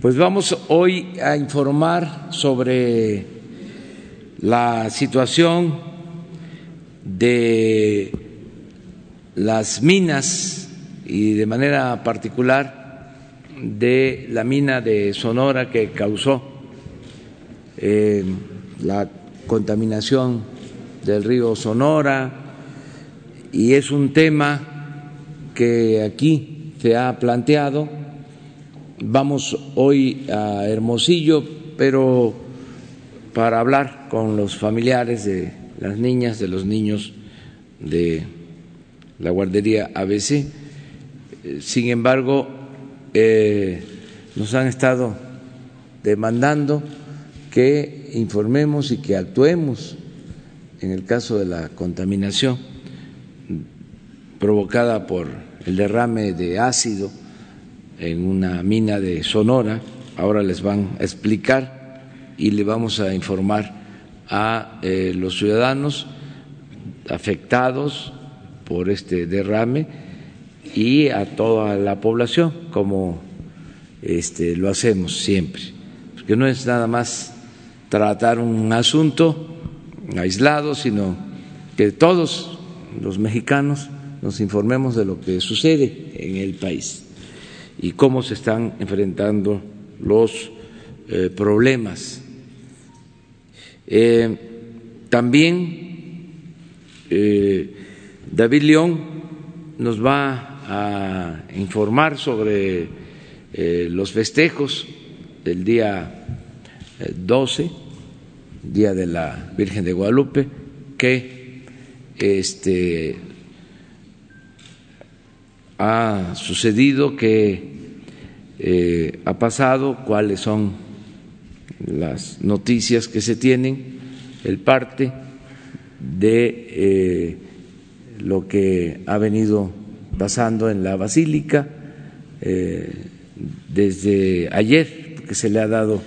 Pues vamos hoy a informar sobre la situación de las minas y de manera particular de la mina de Sonora que causó eh, la contaminación del río Sonora y es un tema que aquí se ha planteado. Vamos hoy a Hermosillo, pero para hablar con los familiares de las niñas, de los niños de la guardería ABC. Sin embargo, eh, nos han estado demandando que informemos y que actuemos en el caso de la contaminación provocada por el derrame de ácido en una mina de Sonora. Ahora les van a explicar y le vamos a informar a eh, los ciudadanos afectados por este derrame y a toda la población, como este, lo hacemos siempre, porque no es nada más tratar un asunto aislado, sino que todos los mexicanos nos informemos de lo que sucede en el país y cómo se están enfrentando los eh, problemas. Eh, también eh, David León nos va a informar sobre los festejos del día 12 Día de la Virgen de Guadalupe, que este, ha sucedido, que eh, ha pasado, cuáles son las noticias que se tienen, el parte de eh, lo que ha venido pasando en la Basílica eh, desde ayer, porque se le ha dado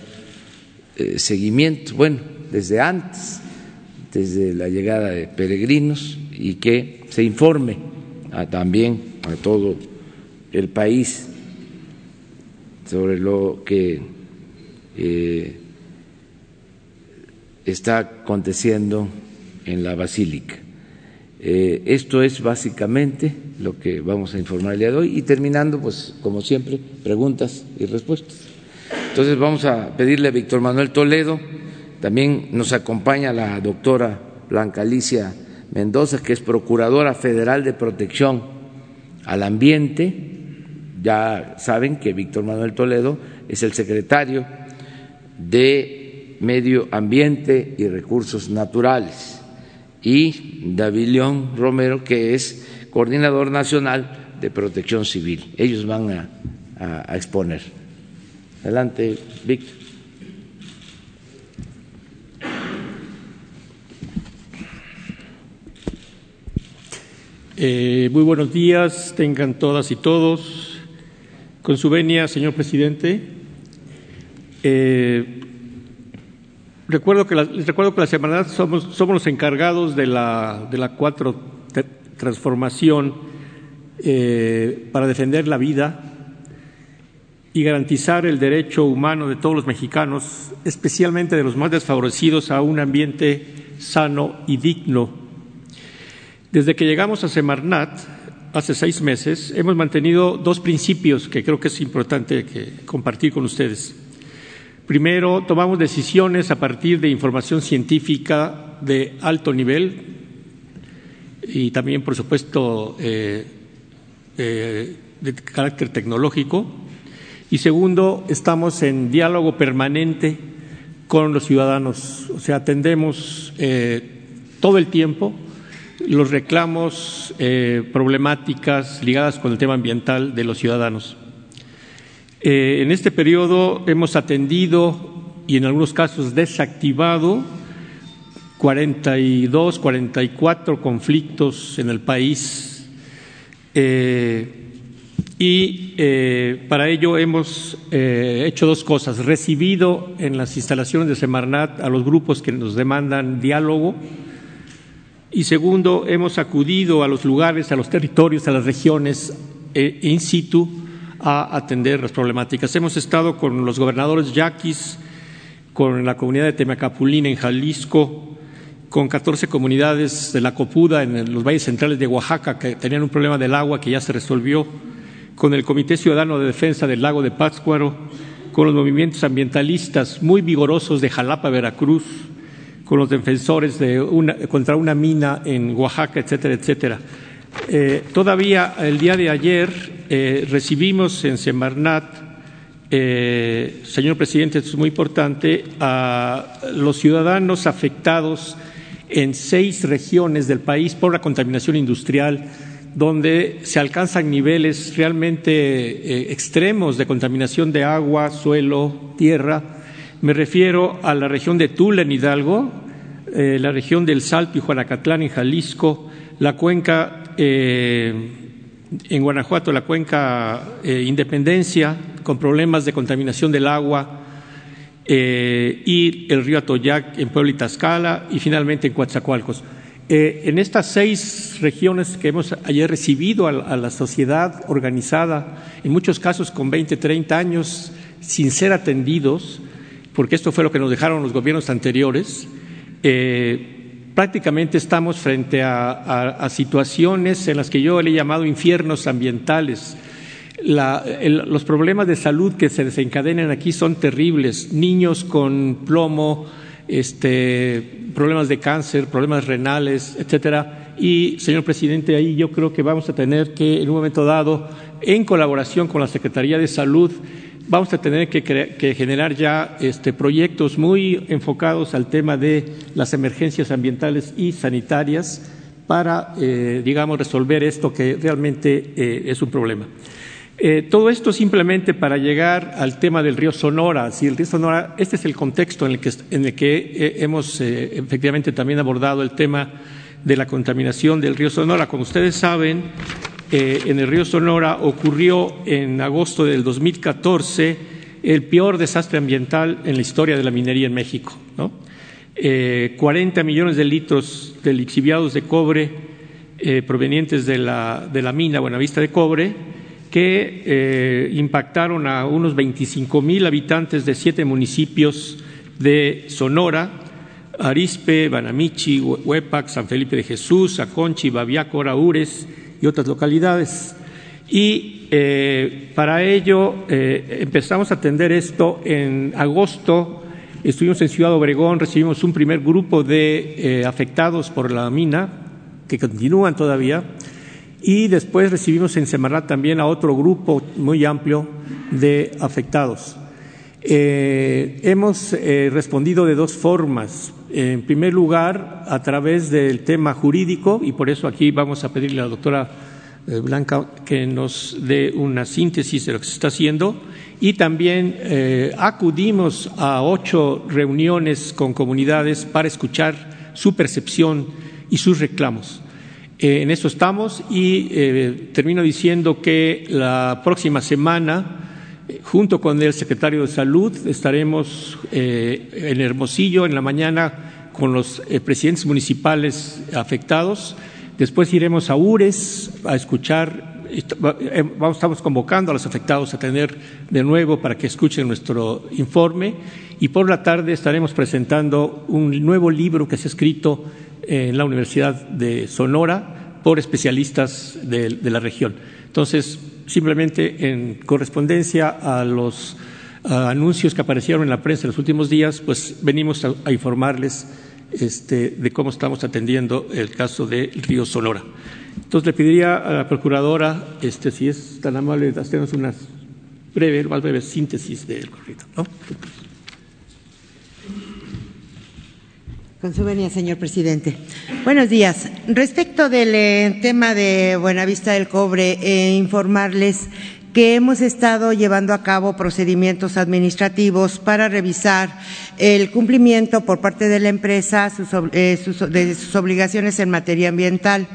seguimiento. Bueno, desde antes, desde la llegada de peregrinos y que se informe también a todo el país sobre lo que eh, está aconteciendo en la basílica. Eh, esto es básicamente lo que vamos a informar el día de hoy y terminando, pues como siempre, preguntas y respuestas. Entonces vamos a pedirle a Víctor Manuel Toledo también nos acompaña la doctora Blanca Alicia Mendoza, que es Procuradora Federal de Protección al Ambiente. Ya saben que Víctor Manuel Toledo es el secretario de Medio Ambiente y Recursos Naturales y David León Romero, que es coordinador nacional de protección civil. Ellos van a, exponer. Adelante, Víctor. Eh, muy buenos días, tengan todas y todos. Con su venia, señor presidente. Eh, recuerdo que la, les recuerdo que la semana somos, somos los encargados de la, de la cuatro transformación eh, para defender la vida y garantizar el derecho humano de todos los mexicanos, especialmente de los más desfavorecidos, a un ambiente sano y digno desde que llegamos a Semarnat, hace seis meses, hemos mantenido dos principios que creo que es importante compartir con ustedes. Primero, tomamos decisiones a partir de información científica de alto nivel y también, por supuesto, eh, eh, de carácter tecnológico. Y segundo, estamos en diálogo permanente con los ciudadanos, o sea, atendemos eh, todo el tiempo los reclamos, eh, problemáticas ligadas con el tema ambiental de los ciudadanos. Eh, en este periodo hemos atendido y en algunos casos desactivado 42, 44 conflictos en el país eh, y para ello hemos hecho dos cosas. Recibido en las instalaciones de Semarnat a los grupos que nos demandan diálogo, y segundo, hemos acudido a los lugares, a los territorios, a las regiones eh, in situ a atender las problemáticas. Hemos estado con los gobernadores yaquis, con la comunidad de Temacapulín en Jalisco, con 14 comunidades de la Copuda en los valles centrales de Oaxaca que tenían un problema del agua que ya se resolvió, con el Comité Ciudadano de Defensa del Lago de Pátzcuaro, con los movimientos ambientalistas muy vigorosos de Jalapa, Veracruz, con los defensores de una, contra una mina en Oaxaca, etcétera, etcétera. Eh, todavía el día de ayer eh, recibimos en Semarnat, eh, señor presidente, esto es muy importante, a los ciudadanos afectados en seis regiones del país por la contaminación industrial, donde se alcanzan niveles realmente extremos de contaminación de agua, suelo, tierra. Me refiero a la región de Tula en Hidalgo, la región del Salto y Juanacatlán en Jalisco, la cuenca eh, en Guanajuato, la cuenca eh, Independencia, con problemas de contaminación del agua, eh, y el río Atoyac en Puebla y Tlaxcala, y finalmente en Coatzacoalcos. en estas seis regiones que hemos ayer recibido a, la sociedad organizada, en muchos casos con 20, 30 años, sin ser atendidos, porque esto fue lo que nos dejaron los gobiernos anteriores, prácticamente estamos frente a, situaciones en las que yo le he llamado infiernos ambientales. los problemas de salud que se desencadenan aquí son terribles. Niños con plomo, este, problemas de cáncer, problemas renales, etcétera. Y, señor presidente, ahí yo creo que vamos a tener que, en un momento dado, en colaboración con la Secretaría de Salud, vamos a tener que, generar ya este, proyectos muy enfocados al tema de las emergencias ambientales y sanitarias para, eh, digamos, resolver esto que realmente eh, es un problema. Eh, todo esto simplemente para llegar al tema del río Sonora. Si el río Sonora, este es el contexto en el que, en el que hemos efectivamente también abordado el tema de la contaminación del río Sonora. Como ustedes saben, eh, en el río Sonora ocurrió en agosto del 2014 el peor desastre ambiental en la historia de la minería en México. ¿no? 40 eh, millones de litros de lixiviados de cobre eh, provenientes de la, de la, mina Buenavista de Cobre que impactaron a unos 25 mil habitantes de siete municipios de Sonora, Arispe, Banamichi, Huepac, San Felipe de Jesús, Aconchi, Babiaco, Araúres, y otras localidades. Y eh, para ello eh, empezamos a atender esto en agosto. Estuvimos en Ciudad Obregón, recibimos un primer grupo de eh, afectados por la mina, que continúan todavía, y después recibimos en Semarnat también a otro grupo muy amplio de afectados. hemos respondido de dos formas. En primer lugar, a través del tema jurídico, y por eso aquí vamos a pedirle a la doctora eh, Blanca que nos dé una síntesis de lo que se está haciendo, y también eh, acudimos a ocho reuniones con comunidades para escuchar su percepción y sus reclamos. Eh, en eso estamos y termino diciendo que la próxima semana Junto con el secretario de Salud estaremos eh, en Hermosillo en la mañana con los eh, presidentes municipales afectados. Después iremos a URES a escuchar, eh, estamos convocando a los afectados a tener de nuevo para que escuchen nuestro informe y por la tarde estaremos presentando un nuevo libro que se ha escrito en la Universidad de Sonora por especialistas de la región. Entonces, simplemente en correspondencia a los anuncios que aparecieron en la prensa en los últimos días, pues venimos a, informarles este, de cómo estamos atendiendo el caso de Río Sonora. Entonces le pediría a la procuradora, este, si es tan amable, hacernos una breve, más breve síntesis del corrido. ¿no? Con su venia, señor presidente. Buenos días. Respecto del eh, tema de Buenavista del Cobre, eh, informarles que hemos estado llevando a cabo procedimientos administrativos para revisar el cumplimiento por parte de la empresa eh, de sus obligaciones en materia ambiental,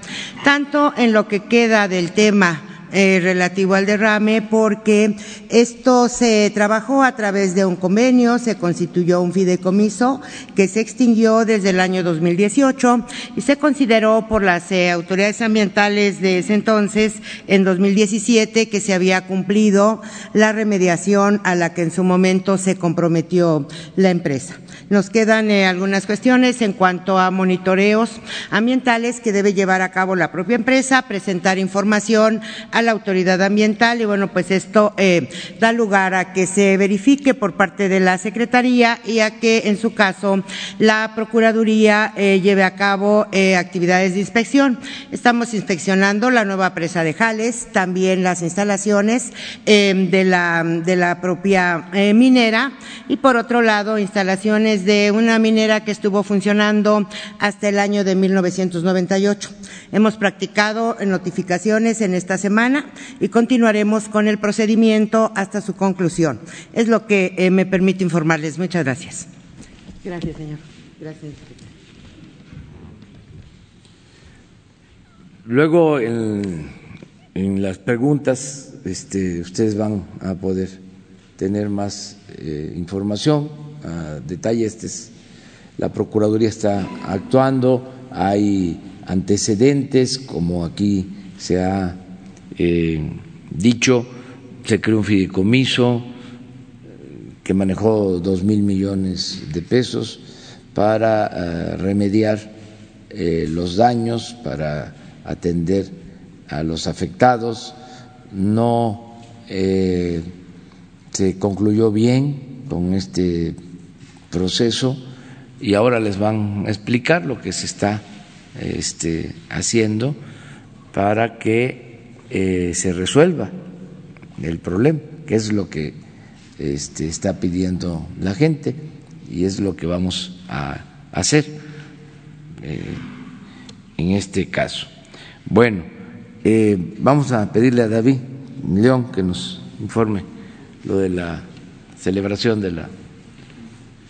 tanto en lo que queda del tema eh, relativo al derrame porque esto se trabajó a través de un convenio, se constituyó un fideicomiso que se extinguió desde el año 2018 y se consideró por las eh, autoridades ambientales de ese entonces, en 2017, que se había cumplido la remediación a la que en su momento se comprometió la empresa. Nos quedan eh, algunas cuestiones en cuanto a monitoreos ambientales que debe llevar a cabo la propia empresa, presentar información a la autoridad ambiental y bueno, pues esto eh, da lugar a que se verifique por parte de la Secretaría y a que en su caso la Procuraduría eh, lleve a cabo actividades de inspección. Estamos inspeccionando la nueva presa de Jales, también las instalaciones de, la, de la propia minera y por otro lado instalaciones de una minera que estuvo funcionando hasta el año de 1998. Hemos practicado notificaciones en esta semana y continuaremos con el procedimiento hasta su conclusión. Es lo que eh, me permite informarles. Muchas gracias. Gracias, señor. Gracias. Luego, en, las preguntas, este, ustedes van a poder tener más eh, información detalle. Este es, la Procuraduría está actuando, hay antecedentes, como aquí se ha eh, dicho, se creó un fideicomiso que manejó dos mil millones de pesos para eh, remediar eh, los daños, para atender a los afectados. No se concluyó bien con este proceso y ahora les van a explicar lo que se está este, haciendo para que eh, se resuelva el problema, que es lo que este, está pidiendo la gente y es lo que vamos a hacer eh, en este caso. Bueno, eh, vamos a pedirle a David León que nos informe lo de la celebración de la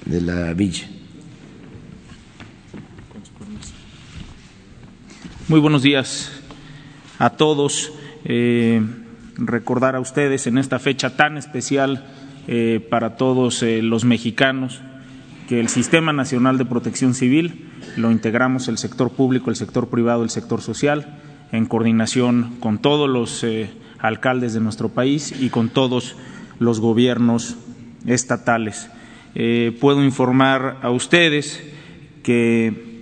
de la villa. Muy buenos días a todos. Eh, recordar a ustedes en esta fecha tan especial eh, para todos eh, los mexicanos que el Sistema Nacional de Protección Civil lo integramos el sector público, el sector privado, el sector social, en coordinación con todos los alcaldes de nuestro país y con todos los gobiernos estatales. Puedo informar a ustedes que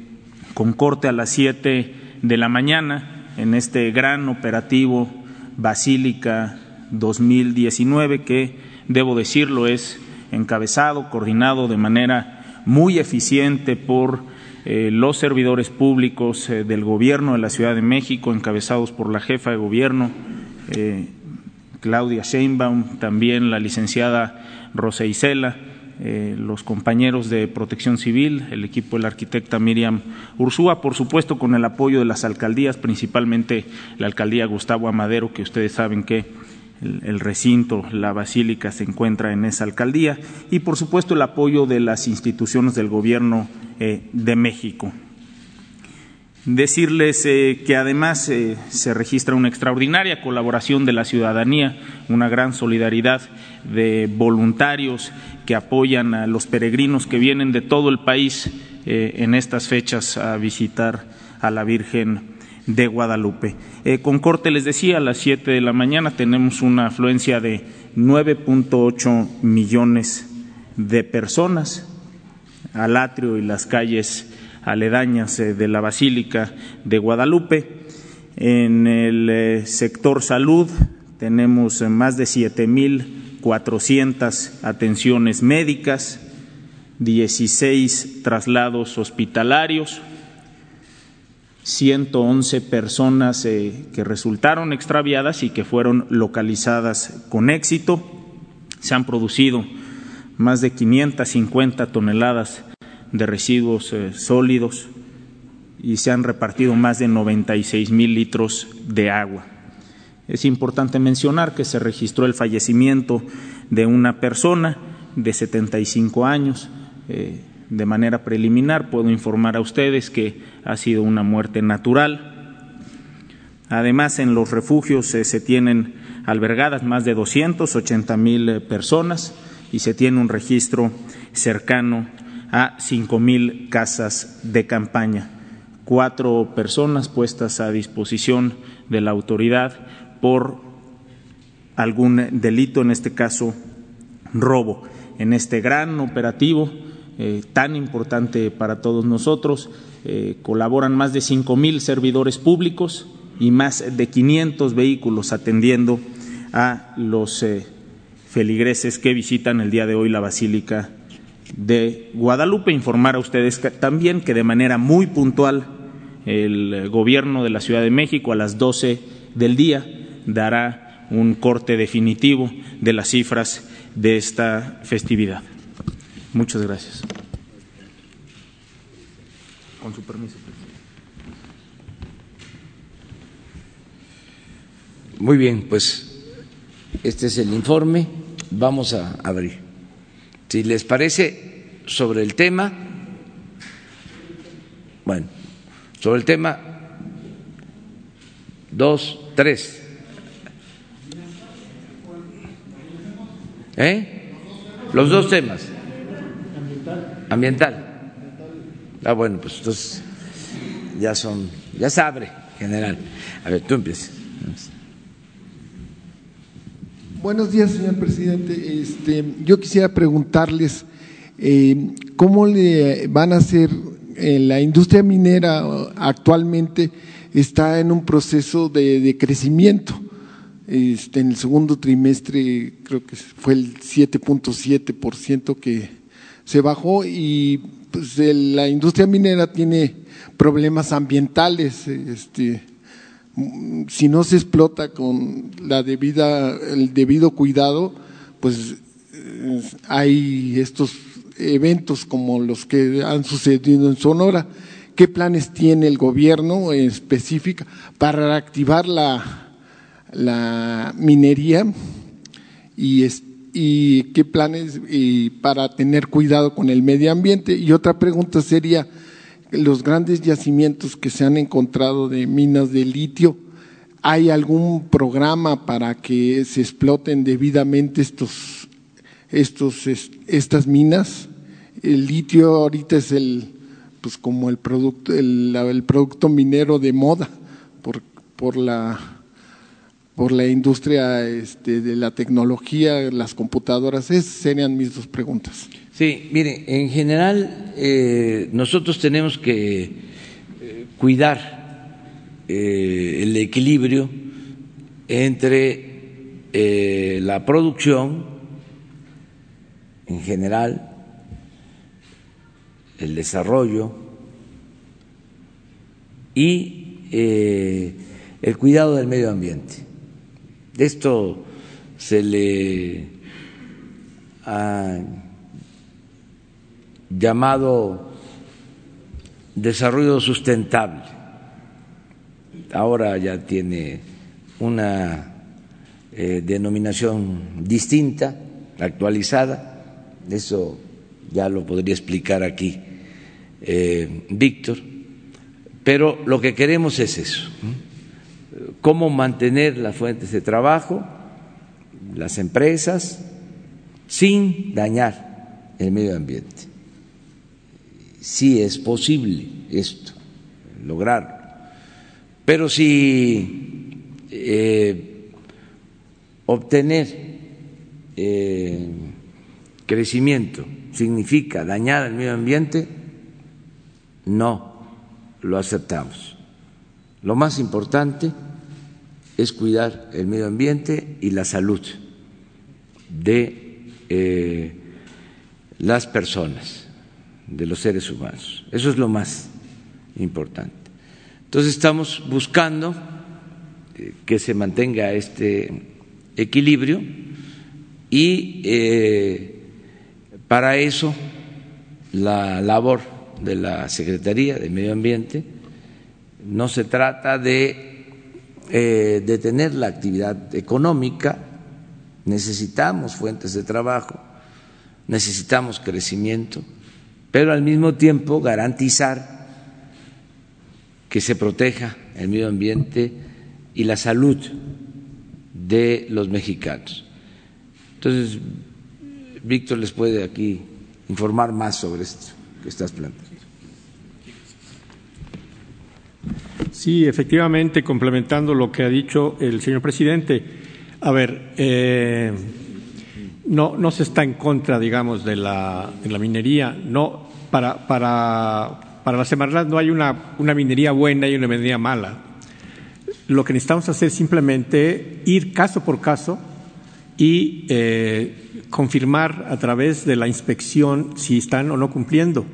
con corte a las siete de la mañana, en este gran operativo Basílica 2019, que debo decirlo es encabezado, coordinado de manera muy eficiente por eh, los servidores públicos eh, del Gobierno de la Ciudad de México, encabezados por la jefa de Gobierno, Claudia Sheinbaum, también la licenciada Rosa Isela, eh, los compañeros de Protección Civil, el equipo de la arquitecta Miriam Ursúa, por supuesto con el apoyo de las alcaldías, principalmente la alcaldía Gustavo Amadero, que ustedes saben que el, recinto, la basílica se encuentra en esa alcaldía, y por supuesto el apoyo de las instituciones del Gobierno eh, de México. Decirles eh, que además se registra una extraordinaria colaboración de la ciudadanía, una gran solidaridad de voluntarios que apoyan a los peregrinos que vienen de todo el país eh, en estas fechas a visitar a la Virgen de Guadalupe. con corte les decía, a las siete de la mañana tenemos una afluencia de 9.8 millones de personas al atrio y las calles aledañas eh, de la Basílica de Guadalupe. En el eh, sector salud tenemos eh, más de 7.400 atenciones médicas, 16 traslados hospitalarios, 111 personas que resultaron extraviadas y que fueron localizadas con éxito. Se han producido más de 550 toneladas de residuos eh, sólidos y se han repartido más de 96 mil litros de agua. Es importante mencionar que se registró el fallecimiento de una persona de 75 años. Eh, de manera preliminar puedo informar a ustedes que ha sido una muerte natural. Además, en los refugios se tienen albergadas más de 280 mil personas y se tiene un registro cercano a cinco mil casas de campaña. Cuatro personas puestas a disposición de la autoridad por algún delito, en este caso robo. En este gran operativo eh, tan importante para todos nosotros, eh, colaboran más de cinco mil servidores públicos y más de 500 vehículos atendiendo a los eh, feligreses que visitan el día de hoy la Basílica de Guadalupe. Informar a ustedes también que de manera muy puntual el Gobierno de la Ciudad de México a las 12 del día dará un corte definitivo de las cifras de esta festividad. Muchas gracias. Con su permiso. Muy bien, pues este es el informe. Vamos a abrir. Si les parece, sobre el tema, bueno, sobre el tema, dos, tres. ¿Eh? Los dos temas. Ambiental. Ah, bueno, pues entonces ya son, ya se abre, general. A ver, tú empiezas. Buenos días, señor presidente. Este, yo quisiera preguntarles eh, cómo le van a hacer eh, la industria minera actualmente está en un proceso de, crecimiento. Este, en el segundo trimestre creo que fue el 7.7% que se bajó y pues, la industria minera tiene problemas ambientales. Este, si no se explota con la debida, el debido cuidado, pues hay estos eventos como los que han sucedido en Sonora. ¿Qué planes tiene el gobierno en específica para reactivar la, la minería y, y qué planes y para tener cuidado con el medio ambiente? Y otra pregunta sería, los grandes yacimientos que se han encontrado de minas de litio, ¿hay algún programa para que se exploten debidamente estos, estos, estas minas? El litio ahorita es el, pues como el producto, el, producto minero de moda por, por la por la industria este, de la tecnología, las computadoras. Esas serían mis dos preguntas. Sí, mire, en general eh, nosotros tenemos que eh, cuidar eh, el equilibrio entre la producción en general, el desarrollo y el cuidado del medio ambiente. Esto se le ha llamado desarrollo sustentable. Ahora ya tiene una eh, denominación distinta, actualizada. Eso ya lo podría explicar aquí eh, Víctor. Pero lo que queremos es eso, cómo mantener las fuentes de trabajo, las empresas, sin dañar el medio ambiente sí es posible esto, lograrlo. Pero si eh, obtener eh, crecimiento significa dañar al medio ambiente, no lo aceptamos. Lo más importante es cuidar el medio ambiente y la salud de eh, las personas de los seres humanos. Eso es lo más importante. Entonces estamos buscando eh, que se mantenga este equilibrio y eh, para eso la labor de la Secretaría de Medio Ambiente no se trata de eh, detener la actividad económica, necesitamos fuentes de trabajo, necesitamos crecimiento pero al mismo tiempo garantizar que se proteja el medio ambiente y la salud de los mexicanos. Entonces, Víctor les puede aquí informar más sobre esto que estás planteando. Sí, efectivamente, complementando lo que ha dicho el señor presidente. A ver, eh, no, no se está en contra, digamos, de la, de la minería. No, para, para, para la Semarnat no hay una, una minería buena y una minería mala. Lo que necesitamos hacer es simplemente ir caso por caso y eh, confirmar a través de la inspección si están o no cumpliendo.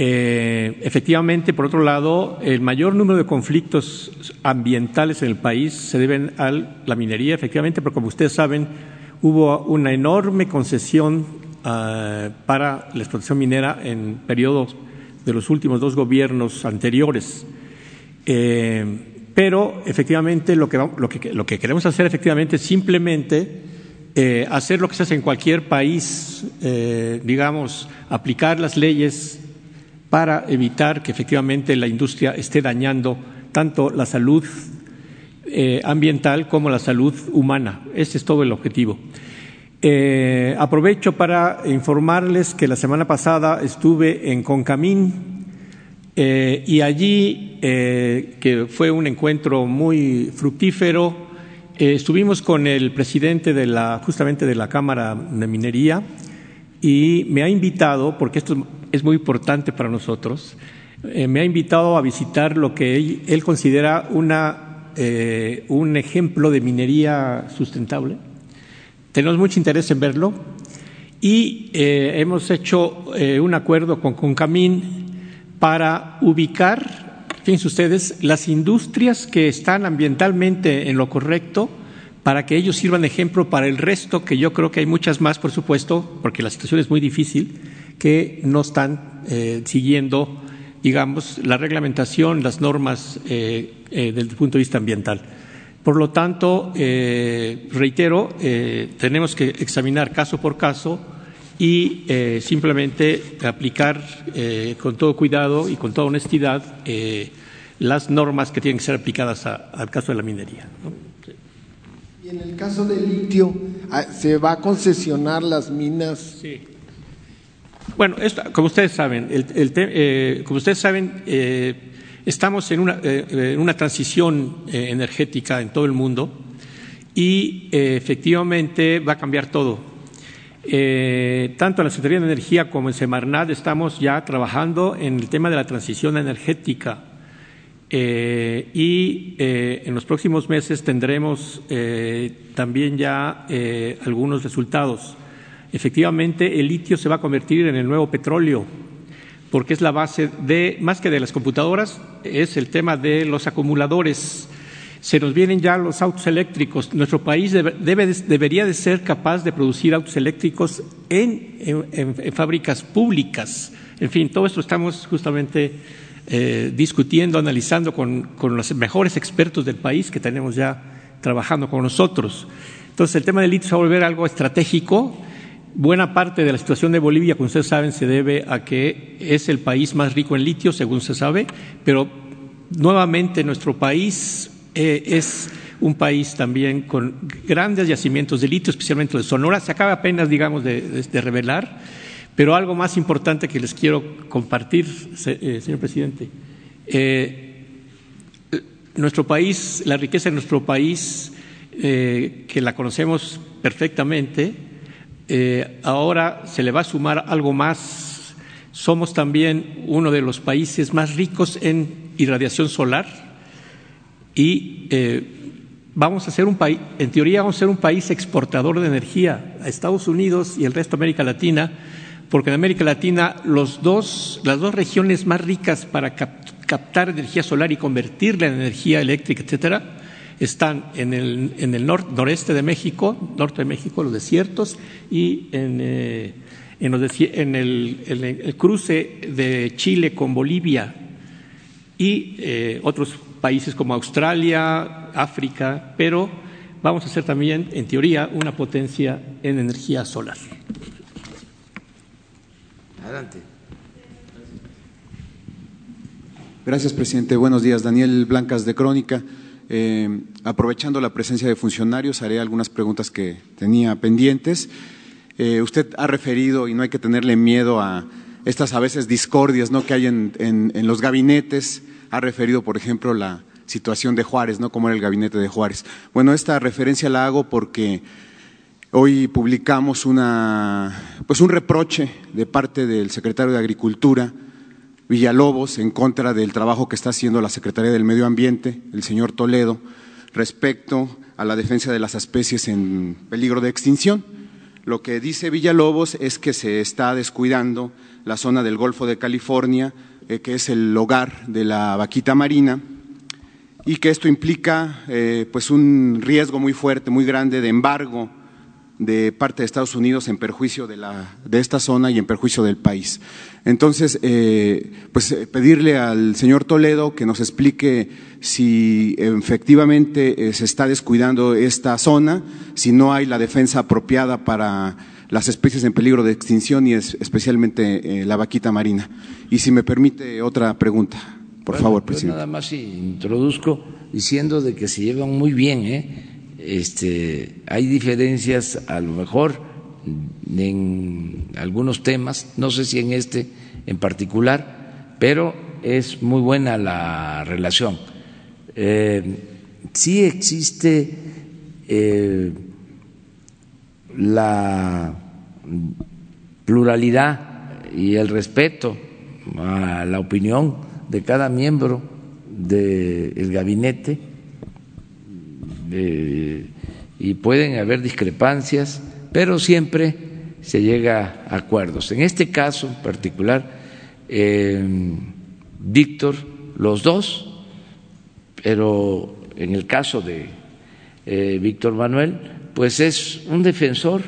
Eh, efectivamente, por otro lado, el mayor número de conflictos ambientales en el país se deben a la minería, efectivamente, porque como ustedes saben, hubo una enorme concesión uh, para la explotación minera en periodos de los últimos dos gobiernos anteriores. Eh, pero efectivamente lo que, lo, que, lo que, queremos hacer efectivamente es simplemente eh, hacer lo que se hace en cualquier país, digamos, aplicar las leyes para evitar que efectivamente la industria esté dañando tanto la salud eh, ambiental como la salud humana. Ese es todo el objetivo. Eh, aprovecho para informarles que la semana pasada estuve en Concamín eh, y allí, que fue un encuentro muy fructífero, estuvimos con el presidente de la, justamente de la Cámara de Minería y me ha invitado, porque esto es muy importante para nosotros, eh, me ha invitado a visitar lo que él, considera una, eh, un ejemplo de minería sustentable. Tenemos mucho interés en verlo y eh, hemos hecho un acuerdo con Concamín para ubicar, fíjense ustedes, las industrias que están ambientalmente en lo correcto para que ellos sirvan de ejemplo para el resto, que yo creo que hay muchas más, por supuesto, porque la situación es muy difícil, que no están eh, siguiendo, digamos, la reglamentación, las normas eh, eh, desde el punto de vista ambiental. Por lo tanto, eh, reitero, tenemos que examinar caso por caso y simplemente aplicar con todo cuidado y con toda honestidad las normas que tienen que ser aplicadas a, al caso de la minería. ¿no? Y en el caso del litio, ah, ¿se va a concesionar las minas? Sí. Bueno, esto, como ustedes saben, el, el eh, como ustedes saben, eh, estamos en una, eh, en una transición energética en todo el mundo y efectivamente va a cambiar todo. Tanto en la Secretaría de Energía como en Semarnat estamos ya trabajando en el tema de la transición energética y en los próximos meses tendremos también ya algunos resultados. Efectivamente, el litio se va a convertir en el nuevo petróleo, porque es la base de, más que de las computadoras, es el tema de los acumuladores. Se nos vienen ya los autos eléctricos. Nuestro país debe, debe, debería de ser capaz de producir autos eléctricos en, en, en fábricas públicas. En fin, todo esto estamos justamente eh, discutiendo, analizando con, con, los mejores expertos del país que tenemos ya trabajando con nosotros. Entonces, el tema del litio se va a volver algo estratégico. Buena parte de la situación de Bolivia, como ustedes saben, se debe a que es el país más rico en litio, según se sabe, pero nuevamente nuestro país eh, es un país también con grandes yacimientos de litio, especialmente de Sonora. Se acaba apenas, digamos, de, revelar pero algo más importante que les quiero compartir, eh, señor presidente. Eh, nuestro país, la riqueza de nuestro país, que la conocemos perfectamente, eh, ahora se le va a sumar algo más. Somos también uno de los países más ricos en irradiación solar y eh, vamos a ser un país, en teoría vamos a ser un país exportador de energía a Estados Unidos y el resto de América Latina porque en América Latina los dos, las dos regiones más ricas para cap captar energía solar y convertirla en energía eléctrica, etcétera, están en el, en el nor noreste de México, norte de México, los desiertos, y en, eh, en, los en, el, en, el, cruce de Chile con Bolivia y eh, otros países como Australia, África, pero vamos a ser también, en teoría, una potencia en energía solar. Adelante. Gracias, presidente. Buenos días. Daniel Blancas de Crónica. Eh, aprovechando la presencia de funcionarios, haré algunas preguntas que tenía pendientes. Eh, usted ha referido, y no hay que tenerle miedo a estas a veces discordias ¿no? que hay en, en, los gabinetes, ha referido, por ejemplo, la situación de Juárez, ¿no? Cómo era el gabinete de Juárez. Bueno, esta referencia la hago porque hoy publicamos una, pues un reproche de parte del secretario de Agricultura Villalobos en contra del trabajo que está haciendo la Secretaría del Medio Ambiente, el señor Toledo, respecto a la defensa de las especies en peligro de extinción. Lo que dice Villalobos es que se está descuidando la zona del Golfo de California, eh, que es el hogar de la vaquita marina, y que esto implica eh, pues un riesgo muy fuerte, muy grande de embargo de parte de Estados Unidos en perjuicio de, la, de esta zona y en perjuicio del país. Entonces, eh, pues eh, pedirle al señor Toledo que nos explique si efectivamente eh, se está descuidando esta zona, si no hay la defensa apropiada para las especies en peligro de extinción y especialmente la vaquita marina. Y si me permite otra pregunta, por favor, presidente. nada más introduzco diciendo de que se llevan muy bien, ¿eh? este, hay diferencias a lo mejor en algunos temas, no sé si en este en particular, pero es muy buena la relación. Eh, sí existe eh, la pluralidad y el respeto a la opinión de cada miembro del gabinete eh, y pueden haber discrepancias, pero siempre se llega a acuerdos. En este caso en particular, eh, Víctor, los dos, pero en el caso de eh, Víctor Manuel, pues es un defensor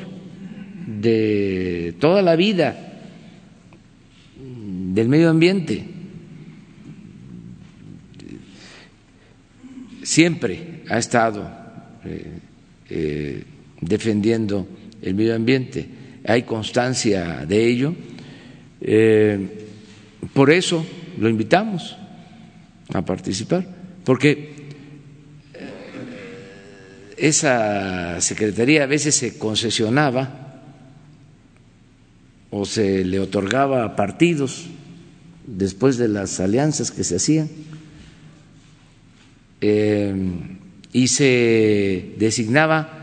de toda la vida del medio ambiente. Siempre ha estado eh, defendiendo el medio ambiente. Hay constancia de ello. Eh, por eso lo invitamos a participar, porque esa secretaría a veces se concesionaba o se le otorgaba a partidos después de las alianzas que se hacían eh, y se designaba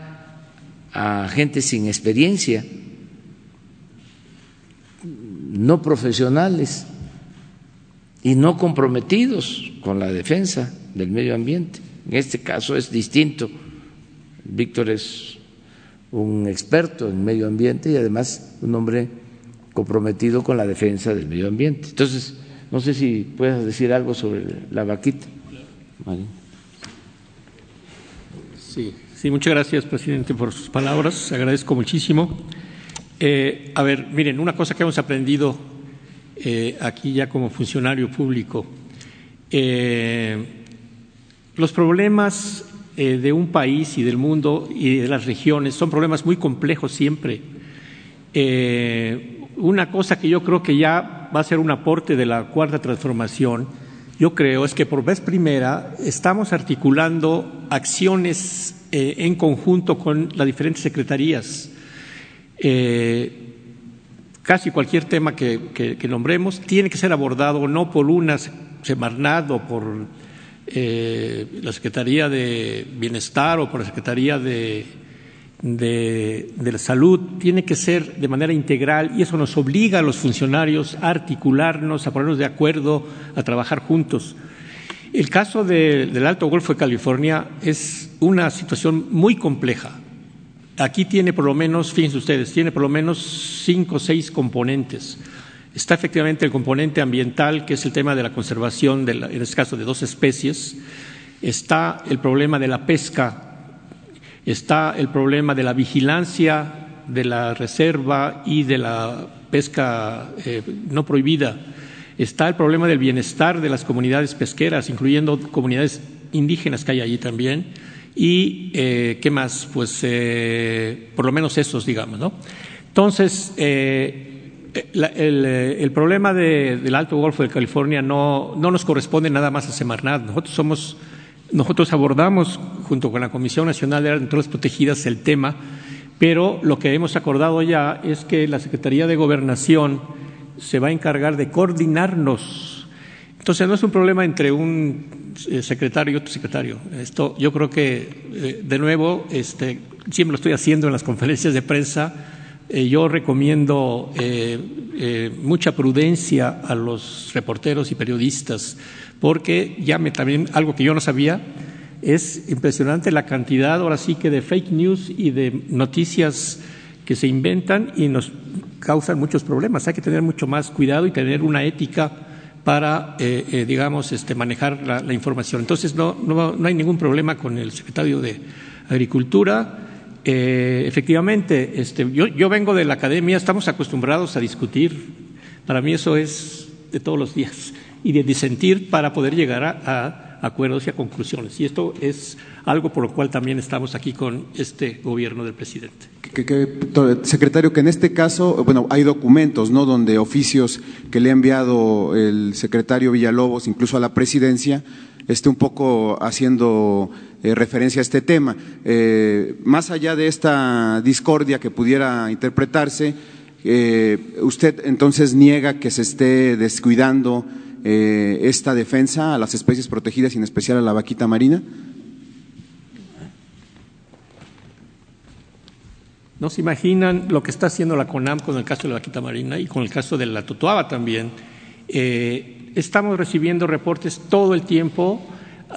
a gente sin experiencia, no profesionales y no comprometidos con la defensa del medio ambiente. En este caso es distinto. Víctor es un experto en medio ambiente y además un hombre comprometido con la defensa del medio ambiente. Entonces, no sé si puedes decir algo sobre la vaquita. Sí, sí, muchas gracias, presidente, por sus palabras. Agradezco muchísimo. Eh, a ver, miren, una cosa que hemos aprendido eh, aquí ya como funcionario público, eh, los problemas de un país y del mundo y de las regiones son problemas muy complejos siempre. una cosa que yo creo que ya va a ser un aporte de la cuarta transformación yo creo es que por vez primera estamos articulando acciones eh, en conjunto con las diferentes secretarías. Eh, casi cualquier tema que, nombremos tiene que ser abordado no por una Semarnat o por eh, la Secretaría de Bienestar o por la Secretaría de de, la salud tiene que ser de manera integral y eso nos obliga a los funcionarios a articularnos, a ponernos de acuerdo, a trabajar juntos. El caso del Alto Golfo de California es una situación muy compleja. Aquí tiene por lo menos, fíjense ustedes, tiene por lo menos cinco o seis componentes. Está efectivamente el componente ambiental, que es el tema de la conservación, de en este caso de dos especies. Está el problema de la pesca Está el problema de la vigilancia de la reserva y de la pesca eh, no prohibida. Está el problema del bienestar de las comunidades pesqueras, incluyendo comunidades indígenas que hay allí también. Y, eh, ¿qué más? Pues, eh, por lo menos esos, digamos, ¿no? Entonces, el, problema del Alto Golfo de California no, no nos corresponde nada más a Semarnat. Nosotros somos nosotros abordamos junto con la Comisión Nacional de Áreas Protegidas el tema, pero lo que hemos acordado ya es que la Secretaría de Gobernación se va a encargar de coordinarnos. Entonces no es un problema entre un eh, secretario y otro secretario. Esto yo creo que eh, de nuevo este, siempre lo estoy haciendo en las conferencias de prensa. Eh, yo recomiendo mucha prudencia a los reporteros y periodistas porque ya me también algo que yo no sabía es impresionante la cantidad ahora sí que de fake news y de noticias que se inventan y nos causan muchos problemas. Hay que tener mucho más cuidado y tener una ética para, eh, eh, digamos, este, manejar la, información. Entonces, no, no, no, hay ningún problema con el secretario de Agricultura. Eh, efectivamente, este, yo, yo vengo de la academia, estamos acostumbrados a discutir. Para mí eso es de todos los días y de disentir para poder llegar a, acuerdos y a conclusiones. Y esto es algo por lo cual también estamos aquí con este gobierno del presidente. Secretario, que en este caso, bueno, hay documentos, ¿no? Donde oficios que le ha enviado el secretario Villalobos, incluso a la presidencia, esté un poco haciendo eh, referencia a este tema. Eh, más allá de esta discordia que pudiera interpretarse, eh, ¿usted entonces niega que se esté descuidando esta defensa a las especies protegidas y en especial a la vaquita marina? No se imaginan lo que está haciendo la CONAM con el caso de la vaquita marina y con el caso de la totoaba también. Eh, estamos recibiendo reportes todo el tiempo.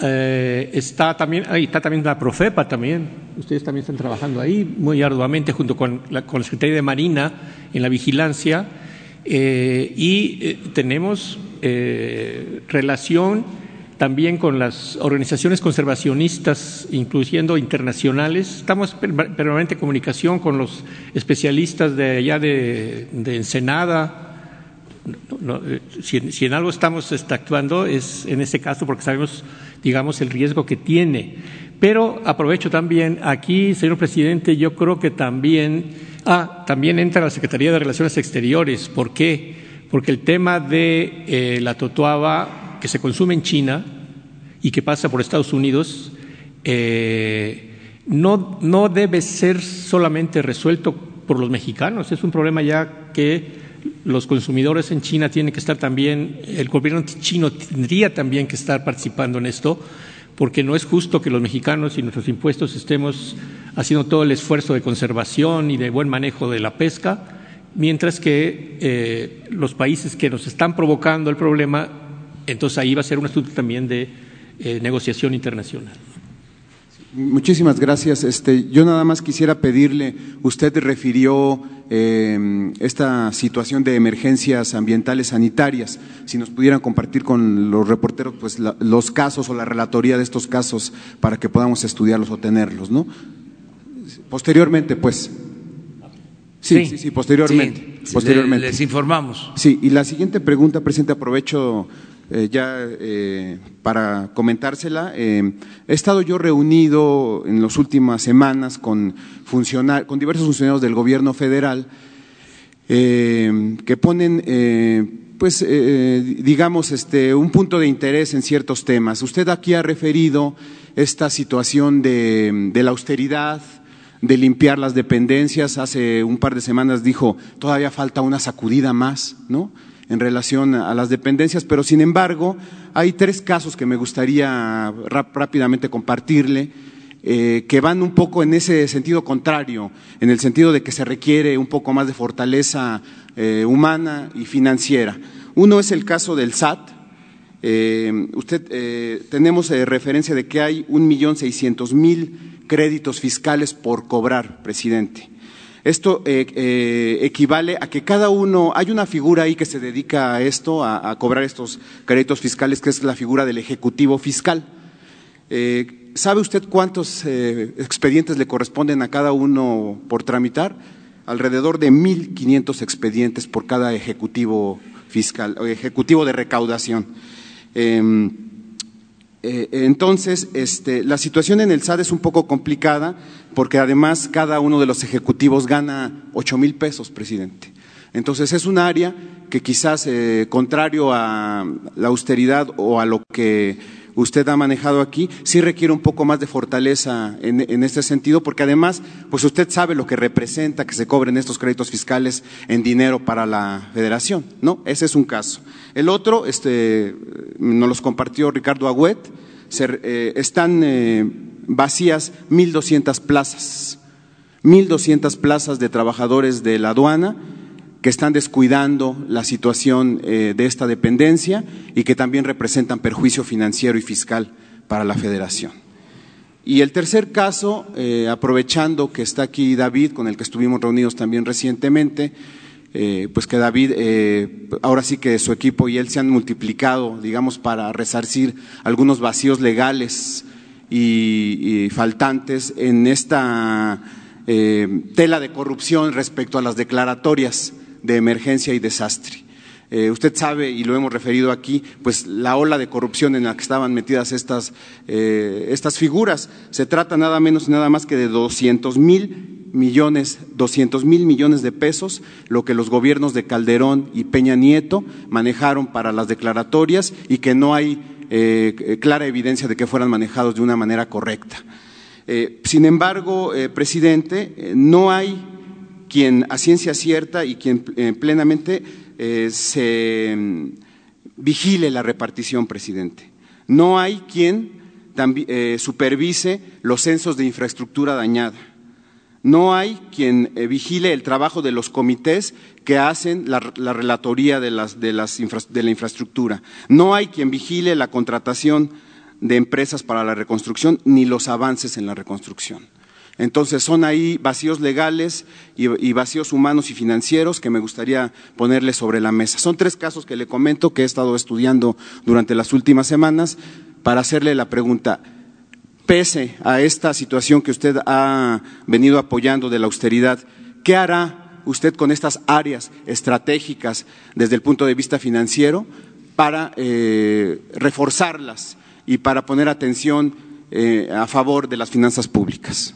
Eh, está también ahí está también la Profepa también. Ustedes también están trabajando ahí muy arduamente junto con la, con la Secretaría de Marina en la vigilancia y tenemos eh, relación también con las organizaciones conservacionistas, incluyendo internacionales. Estamos permanente en comunicación con los especialistas de allá de, Ensenada. Eh, si, en algo estamos este, actuando es en ese caso porque sabemos, digamos, el riesgo que tiene. Pero aprovecho también aquí, señor presidente, yo creo que también, ah, también entra la Secretaría de Relaciones Exteriores. ¿Por qué? porque el tema de eh, la totuaba que se consume en China y que pasa por Estados Unidos eh, no, no debe ser solamente resuelto por los mexicanos, es un problema ya que los consumidores en China tienen que estar también, el gobierno chino tendría también que estar participando en esto, porque no es justo que los mexicanos y nuestros impuestos estemos haciendo todo el esfuerzo de conservación y de buen manejo de la pesca mientras que eh, los países que nos están provocando el problema, entonces ahí va a ser un asunto también de eh, negociación internacional. Muchísimas gracias. Este, yo nada más quisiera pedirle, usted refirió eh, esta situación de emergencias ambientales sanitarias, si nos pudieran compartir con los reporteros pues, los casos o la relatoría de estos casos para que podamos estudiarlos o tenerlos, ¿no? Posteriormente, pues. Sí, sí, sí, posteriormente. posteriormente. les informamos. Sí, y la siguiente pregunta, presidente, aprovecho eh, ya eh, para comentársela. Eh, he estado yo reunido en las últimas semanas con, con diversos funcionarios del gobierno federal que ponen, pues, digamos, este, un punto de interés en ciertos temas. Usted aquí ha referido esta situación de, de la austeridad de limpiar las dependencias. Hace un par de semanas dijo, todavía falta una sacudida más, ¿no? En relación a las dependencias, pero sin embargo, hay tres casos que me gustaría rápidamente compartirle. Eh, que van un poco en ese sentido contrario, en el sentido de que se requiere un poco más de fortaleza eh, humana y financiera. Uno es el caso del SAT. Eh, usted tenemos referencia de que hay un millón seiscientos mil créditos fiscales por cobrar, presidente. Esto eh, eh, equivale a que cada uno, hay una figura ahí que se dedica a esto, a, cobrar estos créditos fiscales, que es la figura del Ejecutivo Fiscal. Eh, ¿Sabe usted cuántos expedientes le corresponden a cada uno por tramitar? Alrededor de 1.500 expedientes por cada Ejecutivo Fiscal, Ejecutivo de recaudación. Eh, entonces, este, la situación en el SAD es un poco complicada porque además cada uno de los ejecutivos gana ocho mil pesos, presidente. Entonces es un área que quizás, eh, contrario a la austeridad o a lo que usted ha manejado aquí, sí requiere un poco más de fortaleza en, este sentido, porque además, pues usted sabe lo que representa que se cobren estos créditos fiscales en dinero para la federación, ¿no? Ese es un caso. El otro, este, nos los compartió Ricardo Agüet, eh, están eh, vacías 1.200 plazas, 1.200 plazas de trabajadores de la aduana que están descuidando la situación eh, de esta dependencia y que también representan perjuicio financiero y fiscal para la federación. Y el tercer caso, eh, aprovechando que está aquí David, con el que estuvimos reunidos también recientemente, eh, pues que David, ahora sí que su equipo y él se han multiplicado, digamos, para resarcir algunos vacíos legales y faltantes en esta tela de corrupción respecto a las declaratorias de emergencia y desastre. Eh, usted sabe, y lo hemos referido aquí, pues la ola de corrupción en la que estaban metidas estas, eh, estas figuras. Se trata nada menos y nada más que de 200 mil millones, 200 mil millones de pesos, lo que los gobiernos de Calderón y Peña Nieto manejaron para las declaratorias y que no hay eh, clara evidencia de que fueran manejados de una manera correcta. sin embargo, presidente, no hay quien a ciencia cierta y quien eh, plenamente eh, se mm, vigile la repartición, presidente. No hay quien eh, supervise los censos de infraestructura dañada. No hay quien vigile el trabajo de los comités que hacen la, relatoría de, la infraestructura. No hay quien vigile la contratación de empresas para la reconstrucción ni los avances en la reconstrucción. Entonces son ahí vacíos legales y, vacíos humanos y financieros que me gustaría ponerle sobre la mesa. Son tres casos que le comento que he estado estudiando durante las últimas semanas para hacerle la pregunta. Pese a esta situación que usted ha venido apoyando de la austeridad, ¿qué hará usted con estas áreas estratégicas desde el punto de vista financiero para eh, reforzarlas y para poner atención eh, a favor de las finanzas públicas?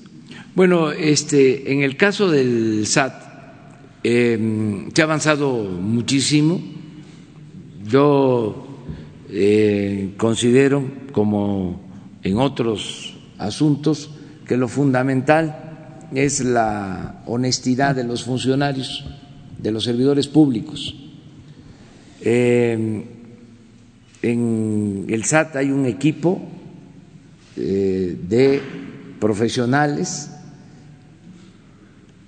Bueno, este, en el caso del SAT em, se ha avanzado muchísimo. Yo eh, considero, como en otros asuntos, que lo fundamental es la honestidad de los funcionarios, de los servidores públicos. Em, en el SAT hay un equipo eh, de profesionales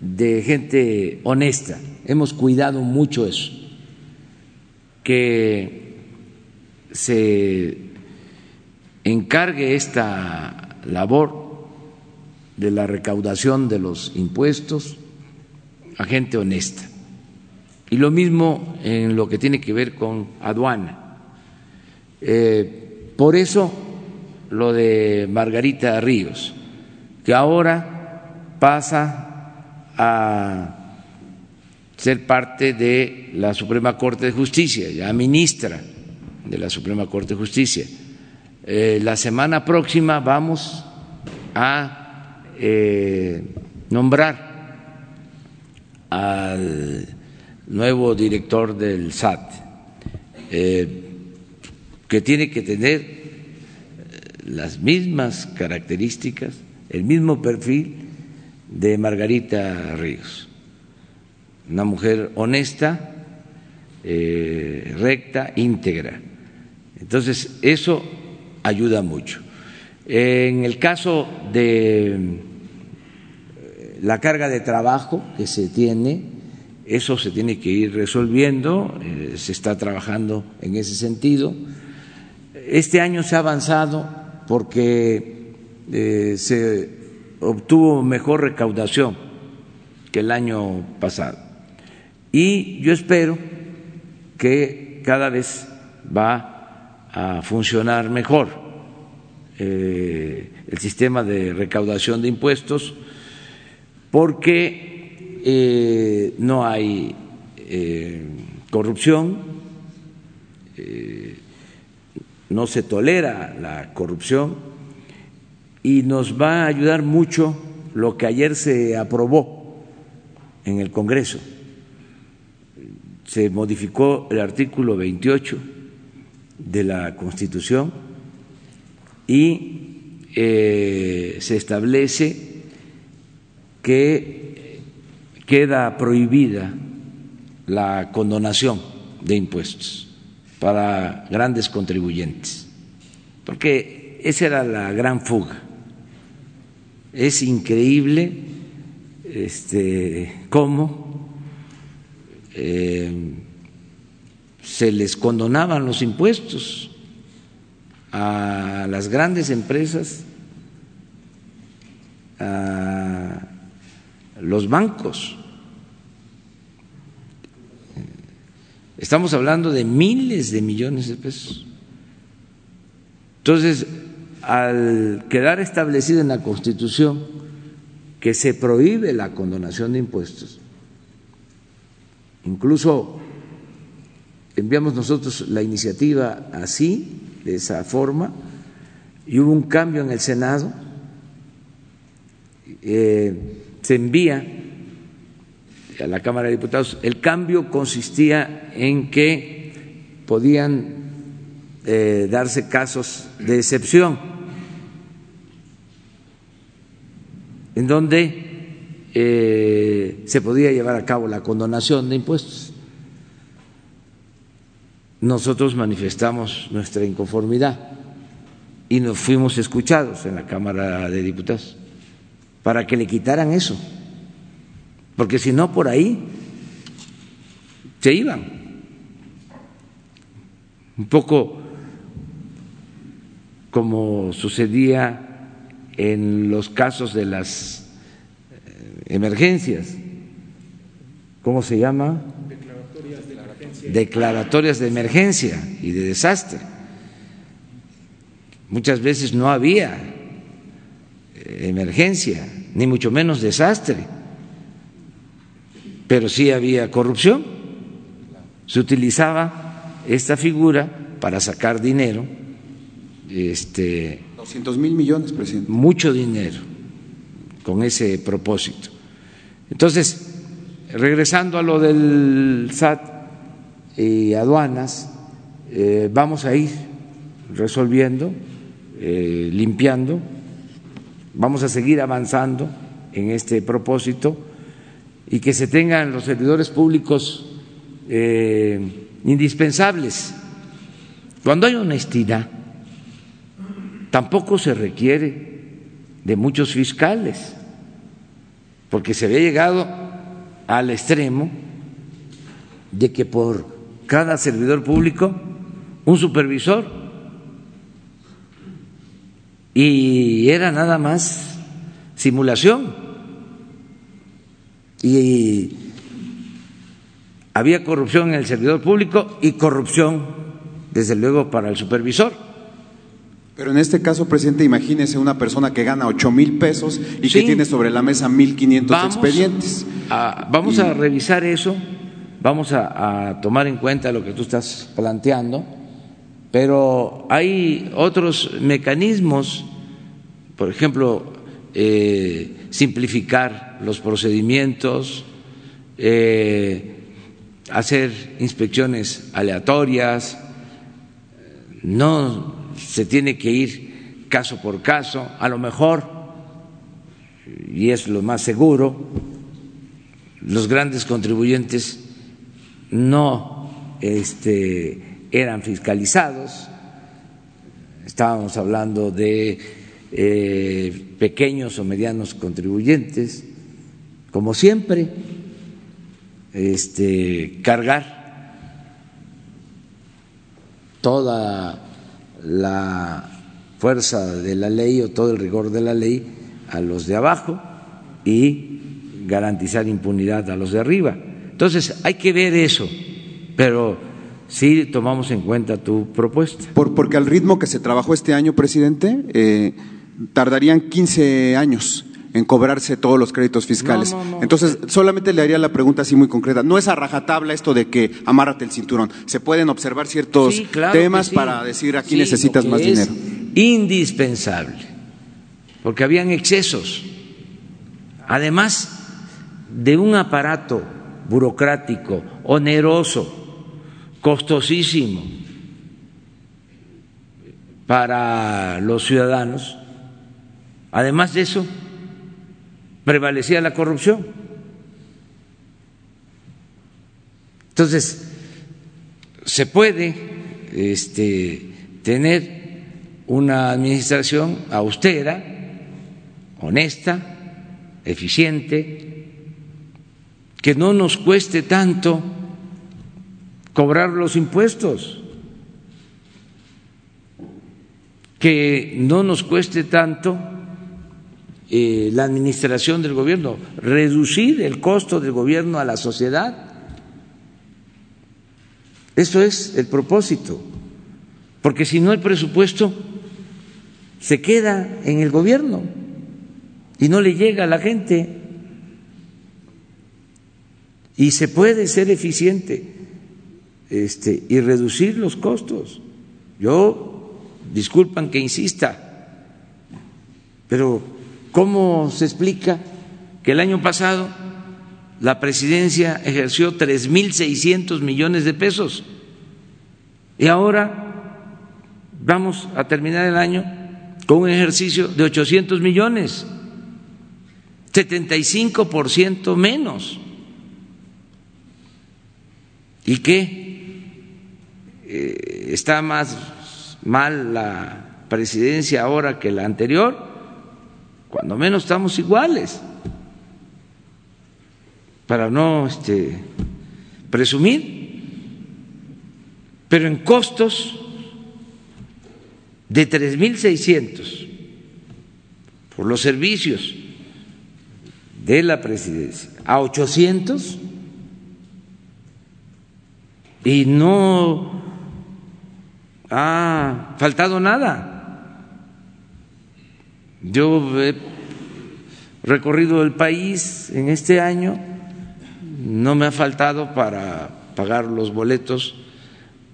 de gente honesta. Hemos cuidado mucho eso, que se encargue esta labor de la recaudación de los impuestos a gente honesta. Y lo mismo en lo que tiene que ver con aduana. Eh, por eso lo de Margarita Ríos, que ahora pasa a ser parte de la Suprema Corte de Justicia, ya ministra de la Suprema Corte de Justicia. Eh, la semana próxima vamos a eh, nombrar al nuevo director del SAT, eh, que tiene que tener las mismas características, el mismo perfil de Margarita Ríos, una mujer honesta, eh, recta, íntegra. Entonces, eso ayuda mucho. En el caso de eh, la carga de trabajo que se tiene, eso se tiene que ir resolviendo, eh, se está trabajando en ese sentido. Este año se ha avanzado porque se obtuvo mejor recaudación que el año pasado. Y yo espero que cada vez va a funcionar mejor eh, el sistema de recaudación de impuestos porque eh, no hay eh, corrupción, no se tolera la corrupción y nos va a ayudar mucho lo que ayer se aprobó en el Congreso. Se modificó el artículo 28 de la Constitución y eh, se establece que queda prohibida la condonación de impuestos para grandes contribuyentes, porque esa era la gran fuga. Es increíble este, cómo eh, se les condonaban los impuestos a las grandes empresas, a los bancos. Estamos hablando de miles de millones de pesos. Entonces, al quedar establecido en la Constitución que se prohíbe la condonación de impuestos, incluso enviamos nosotros la iniciativa así, de esa forma, y hubo un cambio en el Senado, eh, se envía a la Cámara de Diputados, el cambio consistía en que podían eh, darse casos de excepción, en donde eh, se podía llevar a cabo la condonación de impuestos. Nosotros manifestamos nuestra inconformidad y nos fuimos escuchados en la Cámara de Diputados para que le quitaran eso porque si no por ahí se iban. Un poco como sucedía en los casos de las eh, emergencias. ¿Cómo se llama? Declaratorias de emergencia. Declaratorias de emergencia y de desastre. Muchas veces no había eh, emergencia, ni mucho menos desastre pero sí había corrupción. Se utilizaba esta figura para sacar dinero. Este, 200 mil millones, presidente. Mucho dinero con ese propósito. Entonces, regresando a lo del SAT y aduanas, eh, vamos a ir resolviendo, eh, limpiando, vamos a seguir avanzando en este propósito y que se tengan los servidores públicos eh, indispensables. Cuando hay honestidad, tampoco se requiere de muchos fiscales, porque se había llegado al extremo de que por cada servidor público un supervisor y era nada más simulación y había corrupción en el servidor público y corrupción, desde luego, para el supervisor. Pero en este caso, presidente, imagínese una persona que gana ocho mil pesos y que tiene sobre la mesa mil quinientos expedientes. vamos a revisar eso, vamos a, tomar en cuenta lo que tú estás planteando, pero hay otros mecanismos, por ejemplo, eh, simplificar los procedimientos, eh, hacer inspecciones aleatorias, no se tiene que ir caso por caso, a lo mejor, y es lo más seguro, los grandes contribuyentes no este, eran fiscalizados, estábamos hablando de eh, pequeños o medianos contribuyentes, como siempre, este, cargar toda la fuerza de la ley o todo el rigor de la ley a los de abajo y garantizar impunidad a los de arriba. Entonces, hay que ver eso, pero sí tomamos en cuenta tu propuesta. Por, porque al ritmo que se trabajó este año, presidente, eh, tardarían 15 años en cobrarse todos los créditos fiscales. Entonces, solamente le haría la pregunta así muy concreta. No es a rajatabla esto de que amárrate el cinturón. Se pueden observar ciertos temas para decir aquí necesitas más dinero. Indispensable, porque habían excesos. Además de un aparato burocrático, oneroso, costosísimo, para los ciudadanos. Además de eso, prevalecía la corrupción. Entonces, se puede este, tener una administración austera, honesta, eficiente, que no nos cueste tanto cobrar los impuestos, que no nos cueste tanto eh, la administración del gobierno, reducir el costo del gobierno a la sociedad. Eso es el propósito, porque si no el presupuesto se queda en el gobierno y no le llega a la gente y se puede ser eficiente este, y reducir los costos. Yo, disculpan que insista, pero ¿Cómo se explica que el año pasado la presidencia ejerció 3.600 millones de pesos y ahora vamos a terminar el año con un ejercicio de 800 millones, 75% menos? ¿Y qué? Eh, ¿Está más mal la presidencia ahora que la anterior? Cuando menos estamos iguales, para no este, presumir, pero en costos de 3.600 por los servicios de la presidencia a 800 y no ha faltado nada. Yo he recorrido el país en este año, no me ha faltado para pagar los boletos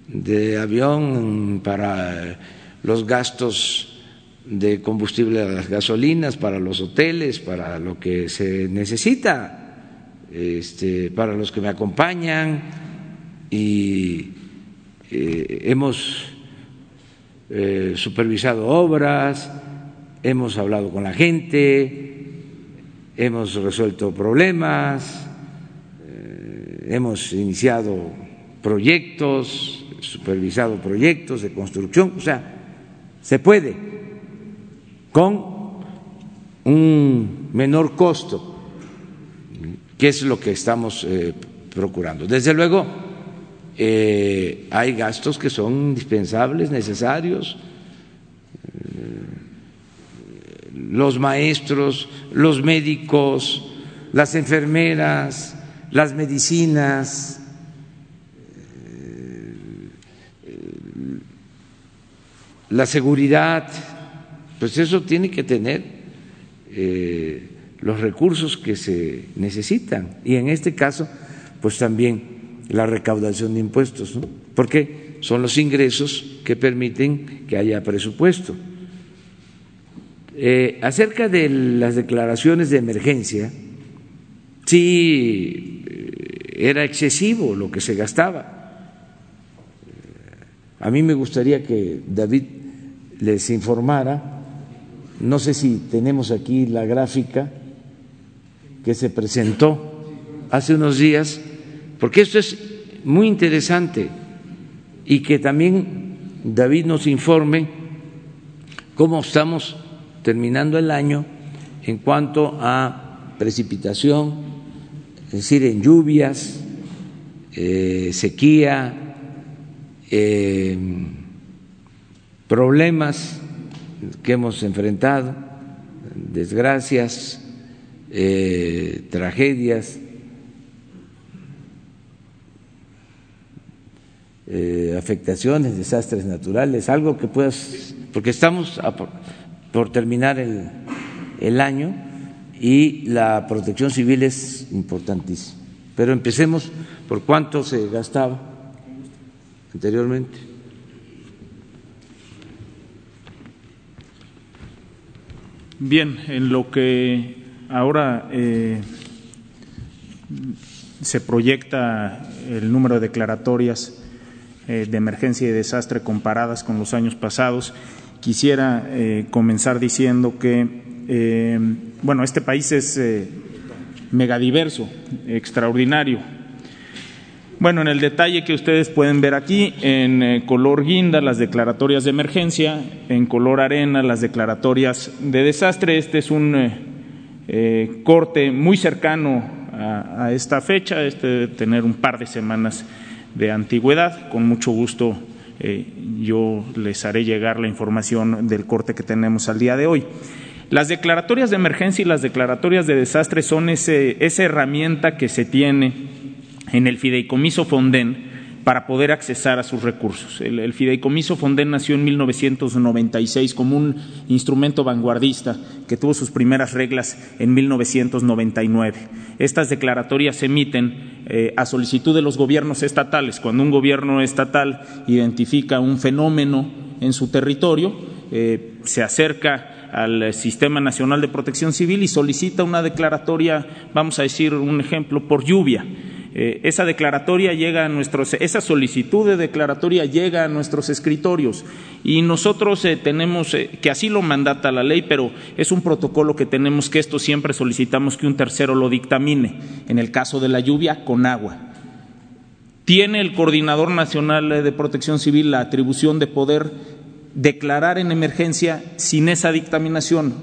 de avión, para los gastos de combustible a las gasolinas, para los hoteles, para lo que se necesita, este, para los que me acompañan. Y eh, hemos eh, supervisado obras hemos hablado con la gente, hemos resuelto problemas, eh, hemos iniciado proyectos, supervisado proyectos de construcción, o sea, se puede con un menor costo, que es lo que estamos eh, procurando. Desde luego, eh, hay gastos que son indispensables, necesarios, los maestros, los médicos, las enfermeras, las medicinas, la seguridad, pues eso tiene que tener eh, los recursos que se necesitan y en este caso, pues también la recaudación de impuestos, porque son los ingresos que permiten que haya presupuesto. Eh, acerca de las declaraciones de emergencia, sí eh, era excesivo lo que se gastaba. A mí me gustaría que David les informara, no sé si tenemos aquí la gráfica que se presentó hace unos días, porque esto es muy interesante y que también David nos informe cómo estamos terminando el año en cuanto a precipitación, es decir, en lluvias, eh, sequía, eh, problemas que hemos enfrentado, desgracias, eh, tragedias, afectaciones, desastres naturales, algo que puedas, porque estamos por terminar el, el año y la protección civil es importantísima. Pero empecemos por cuánto se gastaba anteriormente. Bien, en lo que ahora eh, se proyecta el número de declaratorias eh, de emergencia y desastre comparadas con los años pasados quisiera comenzar diciendo que, bueno, este país es megadiverso, extraordinario. Bueno, en el detalle que ustedes pueden ver aquí, en eh, color guinda las declaratorias de emergencia, en color arena las declaratorias de desastre. Este es un eh, eh, corte muy cercano a, esta fecha, este de tener un par de semanas de antigüedad. Con mucho gusto yo les haré llegar la información del corte que tenemos al día de hoy. Las declaratorias de emergencia y las declaratorias de desastre son esa herramienta que se tiene en el fideicomiso Fonden para poder accesar a sus recursos. El, fideicomiso Fonden nació en 1996 como un instrumento vanguardista que tuvo sus primeras reglas en 1999. Estas declaratorias se emiten eh, a solicitud de los gobiernos estatales. Cuando un gobierno estatal identifica un fenómeno en su territorio, eh, se acerca al Sistema Nacional de Protección Civil y solicita una declaratoria, vamos a decir un ejemplo, por lluvia. Eh, esa declaratoria llega a nuestros, esa solicitud de declaratoria llega a nuestros escritorios y nosotros eh, tenemos eh, que así lo mandata la ley, pero es un protocolo que tenemos que esto siempre solicitamos que un tercero lo dictamine. En el caso de la lluvia, con agua. Tiene el Coordinador Nacional de Protección Civil la atribución de poder declarar en emergencia sin esa dictaminación.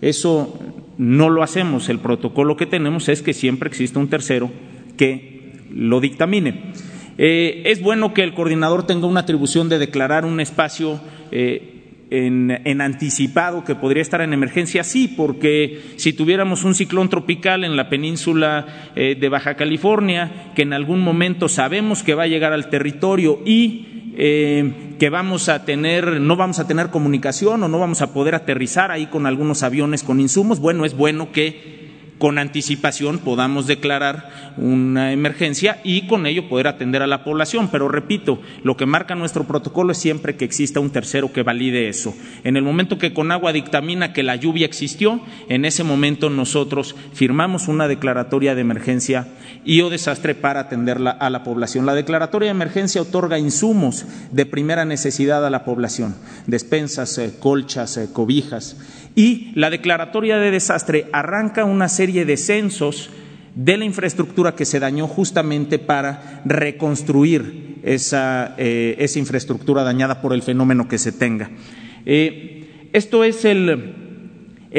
Eso no lo hacemos. El protocolo que tenemos es que siempre existe un tercero que lo dictamine. Eh, es bueno que el coordinador tenga una atribución de declarar un espacio eh, en, anticipado que podría estar en emergencia, sí, porque si tuviéramos un ciclón tropical en la península eh, de Baja California, que en algún momento sabemos que va a llegar al territorio y que vamos a tener, no vamos a tener comunicación o no vamos a poder aterrizar ahí con algunos aviones con insumos, bueno, es bueno que con anticipación podamos declarar una emergencia y con ello poder atender a la población. Pero repito, lo que marca nuestro protocolo es siempre que exista un tercero que valide eso. En el momento que Conagua dictamina que la lluvia existió, en ese momento nosotros firmamos una declaratoria de emergencia y o desastre para atenderla a la población. La declaratoria de emergencia otorga insumos de primera necesidad a la población, despensas, eh, colchas, eh, cobijas y la declaratoria de desastre arranca una serie de censos de la infraestructura que se dañó justamente para reconstruir esa, eh, infraestructura dañada por el fenómeno que se tenga. Eh, esto es el,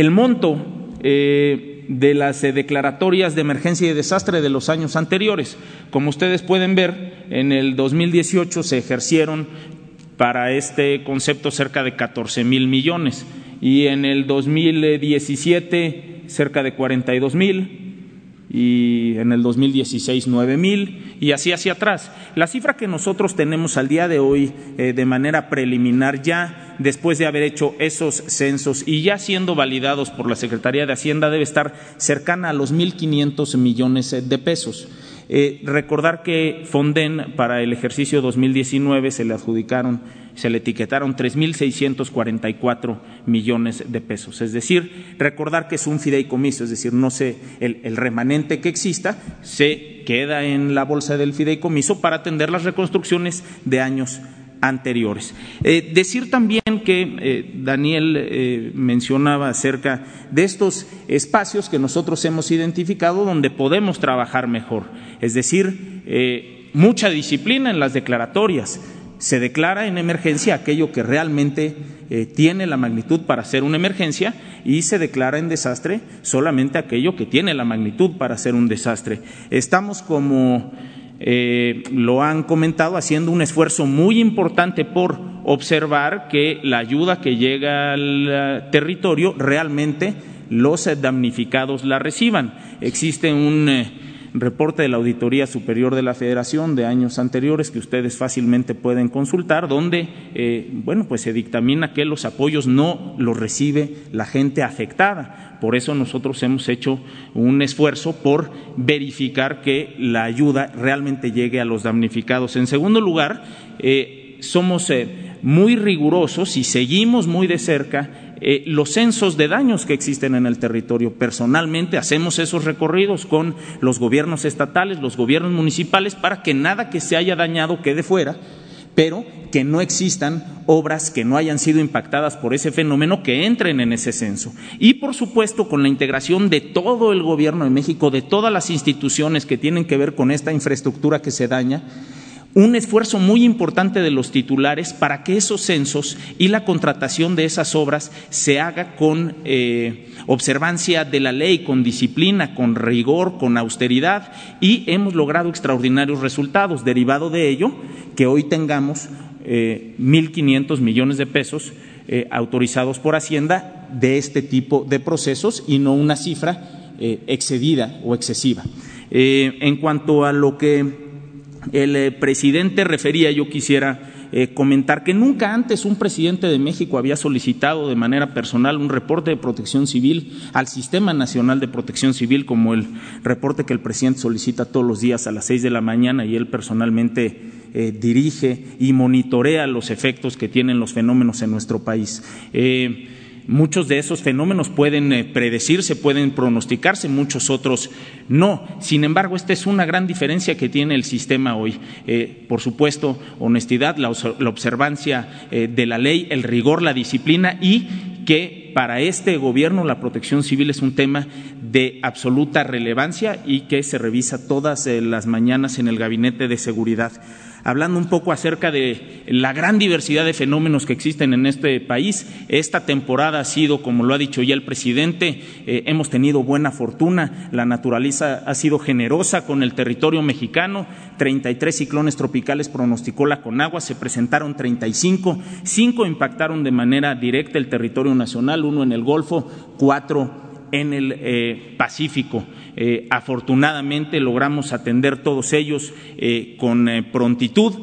monto eh, de las declaratorias de emergencia y de desastre de los años anteriores. Como ustedes pueden ver, en el 2018 se ejercieron para este concepto cerca de 14 mil millones y en el 2017 cerca de 42 mil y en el 2016 nueve mil y así hacia atrás. La cifra que nosotros tenemos al día de hoy eh, de manera preliminar ya después de haber hecho esos censos y ya siendo validados por la Secretaría de Hacienda debe estar cercana a los 1.500 millones de pesos. Eh, recordar que Fonden para el ejercicio 2019 se le adjudicaron se le etiquetaron 3.644 millones de pesos. Es decir, recordar que es un fideicomiso, es decir, no sé, el, remanente que exista se queda en la bolsa del fideicomiso para atender las reconstrucciones de años anteriores. Eh, decir también que eh, Daniel eh, mencionaba acerca de estos espacios que nosotros hemos identificado donde podemos trabajar mejor, es decir, mucha disciplina en las declaratorias, se declara en emergencia aquello que realmente eh, tiene la magnitud para ser una emergencia y se declara en desastre solamente aquello que tiene la magnitud para ser un desastre. Estamos como eh, lo han comentado, haciendo un esfuerzo muy importante por observar que la ayuda que llega al eh, territorio realmente los damnificados la reciban. Existe un reporte de la Auditoría Superior de la Federación de años anteriores que ustedes fácilmente pueden consultar, donde eh, bueno, pues se dictamina que los apoyos no los recibe la gente afectada. Por eso nosotros hemos hecho un esfuerzo por verificar que la ayuda realmente llegue a los damnificados. En segundo lugar, eh, somos eh, muy rigurosos y seguimos muy de cerca eh, los censos de daños que existen en el territorio. Personalmente hacemos esos recorridos con los gobiernos estatales, los gobiernos municipales, para que nada que se haya dañado quede fuera pero que no existan obras que no hayan sido impactadas por ese fenómeno que entren en ese censo. Y, por supuesto, con la integración de todo el Gobierno de México, de todas las instituciones que tienen que ver con esta infraestructura que se daña, un esfuerzo muy importante de los titulares para que esos censos y la contratación de esas obras se haga con eh, observancia de la ley, con disciplina, con rigor, con austeridad y hemos logrado extraordinarios resultados. Derivado de ello, que hoy tengamos eh, 1.500 millones de pesos eh, autorizados por Hacienda de este tipo de procesos y no una cifra eh, excedida o excesiva. en cuanto a lo que el eh, presidente refería, yo quisiera eh, comentar que nunca antes un presidente de México había solicitado de manera personal un reporte de protección civil al Sistema Nacional de Protección Civil, como el reporte que el presidente solicita todos los días a las seis de la mañana y él personalmente eh, dirige y monitorea los efectos que tienen los fenómenos en nuestro país. Muchos de esos fenómenos pueden eh, predecirse, pueden pronosticarse, muchos otros no. Sin embargo, esta es una gran diferencia que tiene el sistema hoy. Eh, por supuesto, honestidad, la, observancia eh, de la ley, el rigor, la disciplina y que para este gobierno la protección civil es un tema de absoluta relevancia y que se revisa todas las mañanas en el Gabinete de Seguridad hablando un poco acerca de la gran diversidad de fenómenos que existen en este país. Esta temporada ha sido, como lo ha dicho ya el presidente, eh, hemos tenido buena fortuna, la naturaleza ha sido generosa con el territorio mexicano, 33 ciclones tropicales pronosticó la Conagua, se presentaron 35, cinco impactaron de manera directa el territorio nacional, uno en el Golfo, cuatro en el eh, Pacífico. Eh, afortunadamente logramos atender todos ellos eh, con prontitud,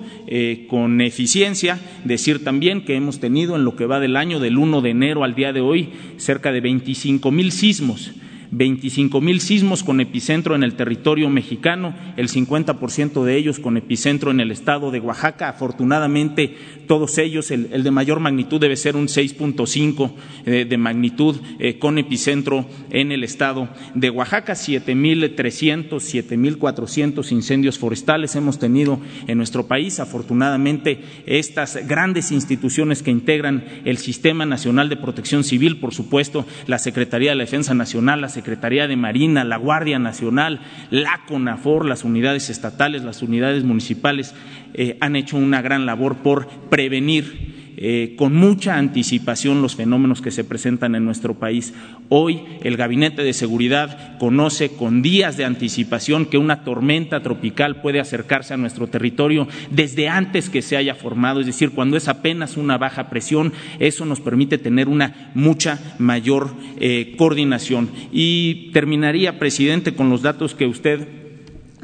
con eficiencia. Decir también que hemos tenido en lo que va del año, del 1 de enero al día de hoy, cerca de 25 mil sismos 25 mil sismos con epicentro en el territorio mexicano, el 50% de ellos con epicentro en el estado de Oaxaca. Afortunadamente, todos ellos, el, de mayor magnitud debe ser un 6.5 eh, de magnitud eh, con epicentro en el estado de Oaxaca. 7.300, 7.400 incendios forestales hemos tenido en nuestro país. Afortunadamente, estas grandes instituciones que integran el Sistema Nacional de Protección Civil, por supuesto, la Secretaría de la Defensa Nacional, la Secretaría de Marina, la Guardia Nacional, la CONAFOR, las unidades estatales, las unidades municipales, eh, han hecho una gran labor por prevenir eh, con mucha anticipación los fenómenos que se presentan en nuestro país. Hoy el Gabinete de Seguridad conoce con días de anticipación que una tormenta tropical puede acercarse a nuestro territorio desde antes que se haya formado, es decir, cuando es apenas una baja presión, eso nos permite tener una mucha mayor eh, coordinación. Y terminaría, presidente, con los datos que usted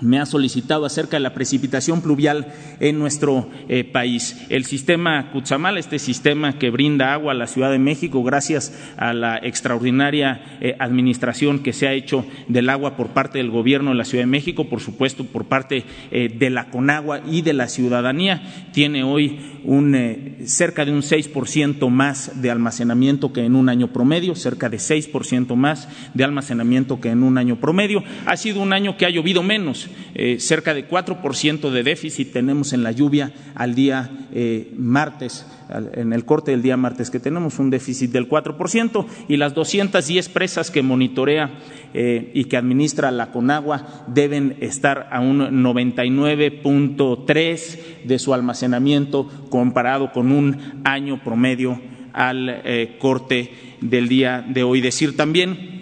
me ha solicitado acerca de la precipitación pluvial en nuestro eh, país. El sistema Cuchamal, este sistema que brinda agua a la Ciudad de México, gracias a la extraordinaria eh, administración que se ha hecho del agua por parte del Gobierno de la Ciudad de México, por supuesto por parte eh, de la Conagua y de la ciudadanía, tiene hoy un, cerca de un 6% más de almacenamiento que en un año promedio, cerca de 6% más de almacenamiento que en un año promedio. Ha sido un año que ha llovido menos eh, cerca de 4% de déficit tenemos en la lluvia al día eh, martes, en el corte del día martes, que tenemos un déficit del 4%, y las 210 presas que monitorea eh, y que administra la Conagua deben estar a un 99.3 de su almacenamiento comparado con un año promedio al corte del día de hoy. Decir también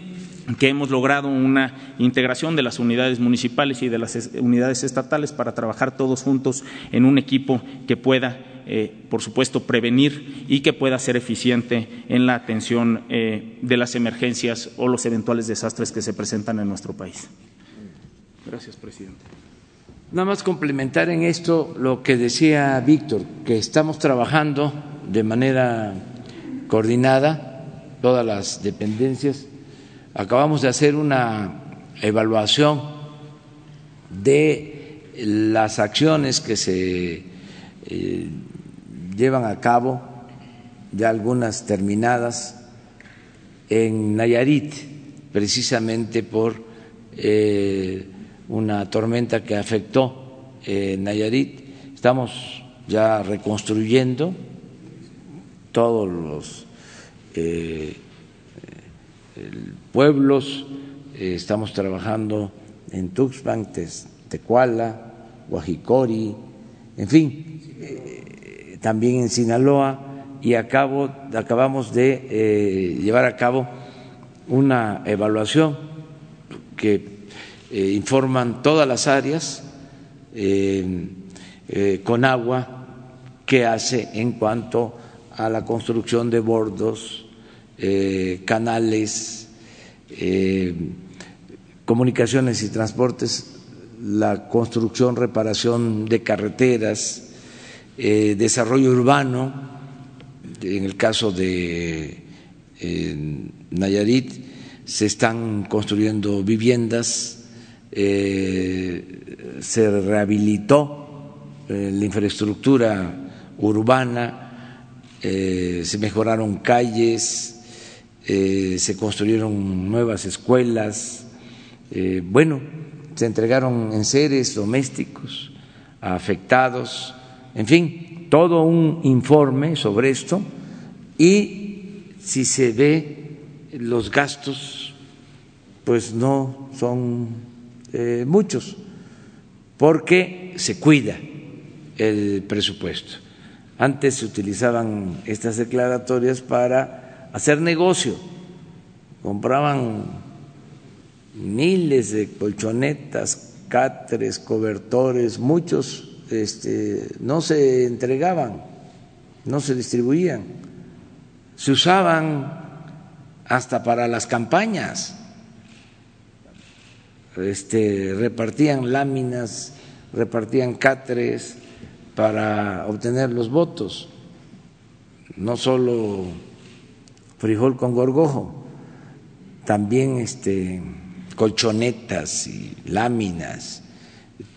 que hemos logrado una integración de las unidades municipales y de las unidades estatales para trabajar todos juntos en un equipo que pueda, eh, por supuesto, prevenir y que pueda ser eficiente en la atención eh, de las emergencias o los eventuales desastres que se presentan en nuestro país. Gracias, presidente. Nada más complementar en esto lo que decía Víctor, que estamos trabajando de manera coordinada todas las dependencias acabamos de hacer una evaluación de las acciones que se eh, llevan a cabo, ya algunas terminadas, en Nayarit, precisamente por eh, una tormenta que afectó eh, Nayarit. Estamos ya reconstruyendo todos los pueblos, eh, estamos trabajando en Tuxpan, Tecuala, Guajicori, en fin, eh, también en Sinaloa y acabo, acabamos de llevar a cabo una evaluación que informan todas las áreas con agua que hace en cuanto a la construcción de bordos, eh, canales, eh, comunicaciones y transportes, la construcción, reparación de carreteras, eh, desarrollo urbano, en el caso de Nayarit se están construyendo viviendas, se rehabilitó la infraestructura urbana, se mejoraron calles, eh, se construyeron nuevas escuelas, eh, bueno, se entregaron enseres domésticos a afectados, en fin, todo un informe sobre esto y si se ve los gastos, pues no son eh, muchos, porque se cuida el presupuesto. Antes se utilizaban estas declaratorias para hacer negocio. Compraban miles de colchonetas, cáteres, cobertores, muchos este, no se entregaban, no se distribuían, se usaban hasta para las campañas, este, repartían láminas, repartían cáteres para obtener los votos, no solo frijol con gorgojo, también este, colchonetas y láminas,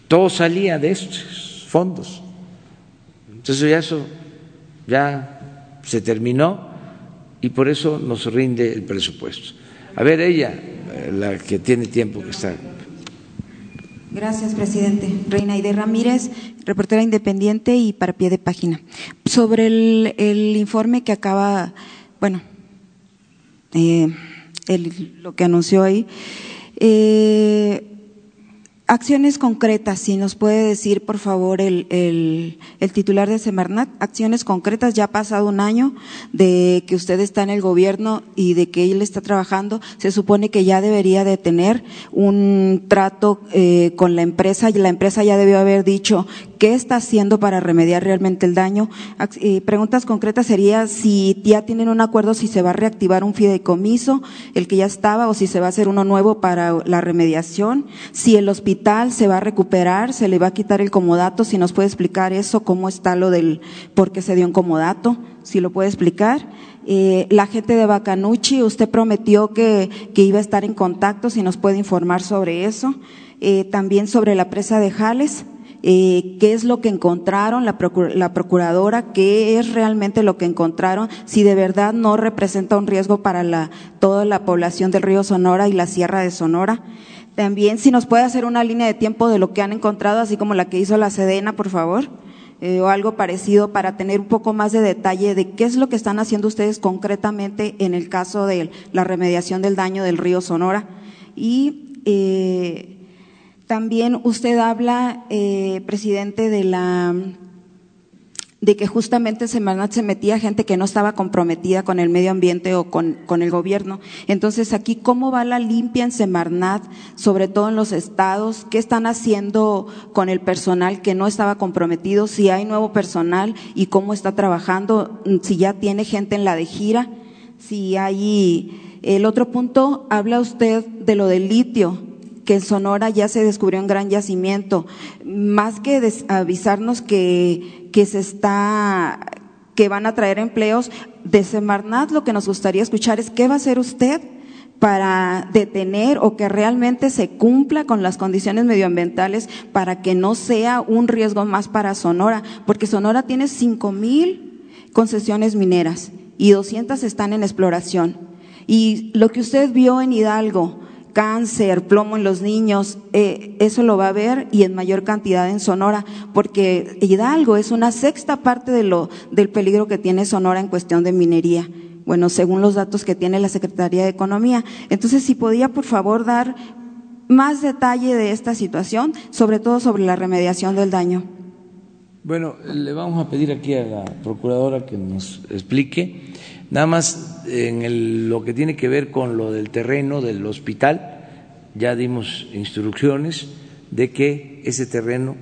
todo salía de estos fondos. Entonces ya eso ya se terminó y por eso nos rinde el presupuesto. A ver, ella, la que tiene tiempo que está. Gracias, presidente. Reina Aide Ramírez, reportera independiente y para pie de página. Sobre el, el informe que acaba, bueno, eh, lo que anunció ahí. Eh, acciones concretas, si nos puede decir, por favor, el, el, titular de Semarnat, acciones concretas, ya ha pasado un año de que usted está en el gobierno y de que él está trabajando, se supone que ya debería de tener un trato eh, con la empresa y la empresa ya debió haber dicho qué está haciendo para remediar realmente el daño. Eh, preguntas concretas sería si ya tienen un acuerdo, si se va a reactivar un fideicomiso, el que ya estaba, o si se va a hacer uno nuevo para la remediación, si el hospital se va a recuperar, se le va a quitar el comodato, si nos puede explicar eso, cómo está lo del por qué se dio un comodato, si lo puede explicar. Eh, la gente de Bacanuchi, usted prometió que, que, iba a estar en contacto, si nos puede informar sobre eso. Eh, también sobre la presa de Jales, eh, qué es lo que encontraron, la, procuradora, qué es realmente lo que encontraron, si de verdad no representa un riesgo para la, toda la población del río Sonora y la sierra de Sonora. También si nos puede hacer una línea de tiempo de lo que han encontrado, así como la que hizo la Sedena, por favor. Eh, o algo parecido para tener un poco más de detalle de qué es lo que están haciendo ustedes concretamente en el caso de la remediación del daño del río Sonora. Y eh, también usted habla, eh, presidente, de la de que justamente en Semarnat se metía gente que no estaba comprometida con el medio ambiente o con, con, el gobierno. Entonces, aquí, ¿cómo va la limpia en Semarnat, sobre todo en los estados? ¿Qué están haciendo con el personal que no estaba comprometido? Si hay nuevo personal y cómo está trabajando, si ya tiene gente en la de gira, si hay... El otro punto, habla usted de lo del litio que en Sonora ya se descubrió un gran yacimiento. Más que avisarnos que, que se está, que van a traer empleos, de Semarnat lo que nos gustaría escuchar es qué va a hacer usted para detener o que realmente se cumpla con las condiciones medioambientales para que no sea un riesgo más para Sonora, porque Sonora tiene cinco mil concesiones mineras y 200 están en exploración. Y lo que usted vio en Hidalgo, cáncer, plomo en los niños, eh, eso lo va a ver y en mayor cantidad en Sonora, porque Hidalgo es una sexta parte de lo, del peligro que tiene Sonora en cuestión de minería. Bueno, según los datos que tiene la Secretaría de Economía. Entonces, si podía, por favor, dar más detalle de esta situación, sobre todo sobre la remediación del daño. Bueno, le vamos a pedir aquí a la procuradora que nos explique. Nada más en lo que tiene que ver con lo del terreno del hospital, ya dimos instrucciones de que ese terreno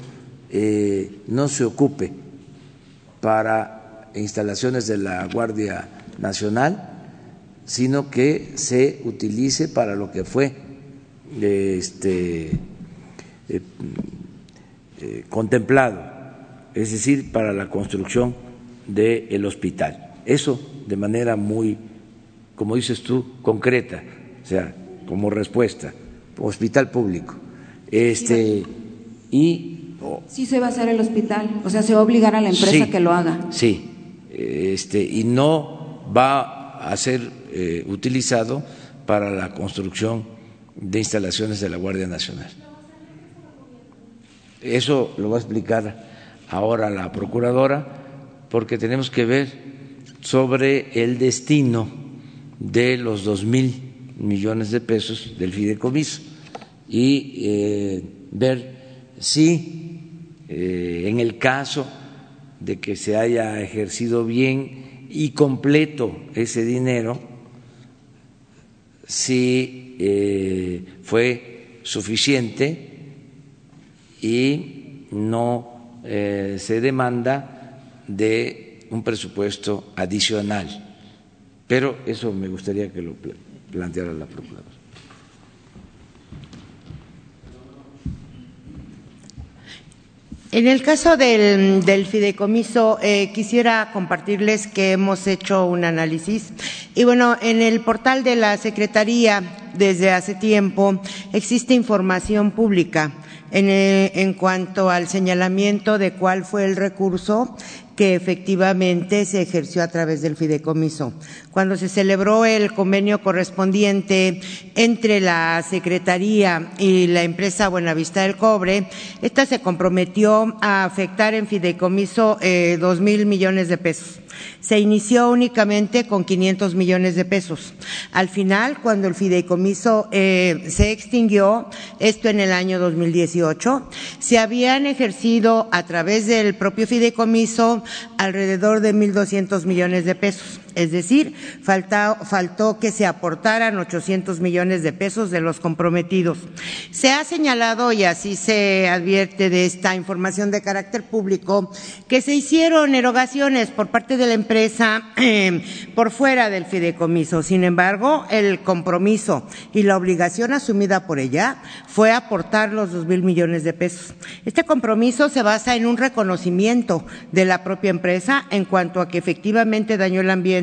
eh, no se ocupe para instalaciones de la Guardia Nacional, sino que se utilice para lo que fue este, eh, eh, contemplado, es decir, para la construcción del hospital. Eso de manera muy, como dices tú, concreta, o sea, como respuesta, hospital público. Este, y. sí se va a hacer el hospital, o sea, se va a obligar a la empresa que lo haga. Sí, este, y no va a ser eh, utilizado para la construcción de instalaciones de la Guardia Nacional. Eso lo va a explicar ahora la procuradora, porque tenemos que ver sobre el destino de los dos mil millones de pesos del fideicomiso y eh, ver si eh, en el caso de que se haya ejercido bien y completo ese dinero, si eh, fue suficiente y no se demanda de un presupuesto adicional. Pero eso me gustaría que lo planteara la Procuradora. En el caso del, fideicomiso, eh, quisiera compartirles que hemos hecho un análisis y bueno, en el portal de la Secretaría desde hace tiempo existe información pública en, en cuanto al señalamiento de cuál fue el recurso que efectivamente se ejerció a través del fideicomiso. Cuando se celebró el convenio correspondiente entre la Secretaría y la empresa Buenavista del Cobre, esta se comprometió a afectar en fideicomiso eh, dos mil millones de pesos se inició únicamente con 500 millones de pesos. Al final, cuando el fideicomiso eh, se extinguió, esto en el año 2018, se habían ejercido a través del propio fideicomiso alrededor de 1.200 millones de pesos. Es decir, faltó que se aportaran 800 millones de pesos de los comprometidos. Se ha señalado, y así se advierte de esta información de carácter público, que se hicieron erogaciones por parte de la empresa em, por fuera del fideicomiso. Sin embargo, el compromiso y la obligación asumida por ella fue aportar los dos mil millones de pesos. Este compromiso se basa en un reconocimiento de la propia empresa en cuanto a que efectivamente dañó el ambiente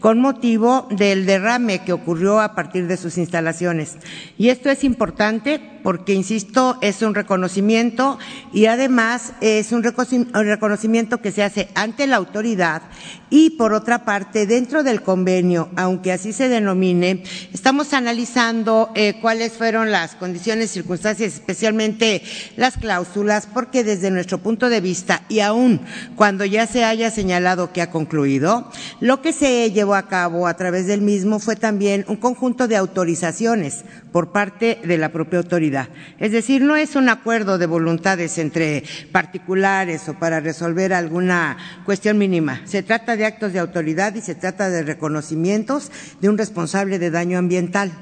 con motivo del derrame que ocurrió a partir de sus instalaciones. Y esto es importante porque, insisto, es un reconocimiento y además es un reconocimiento que se hace ante la autoridad y, por otra parte, dentro del convenio, aunque así se denomine, estamos analizando eh, cuáles fueron las condiciones, circunstancias, especialmente las cláusulas, porque desde nuestro punto de vista, y aún cuando ya se haya señalado que ha concluido, lo que se llevó a cabo a través del mismo fue también un conjunto de autorizaciones por parte de la propia autoridad. Es decir, no es un acuerdo de voluntades entre particulares o para resolver alguna cuestión mínima. Se trata de actos de autoridad y se trata de reconocimientos de un responsable de daño ambiental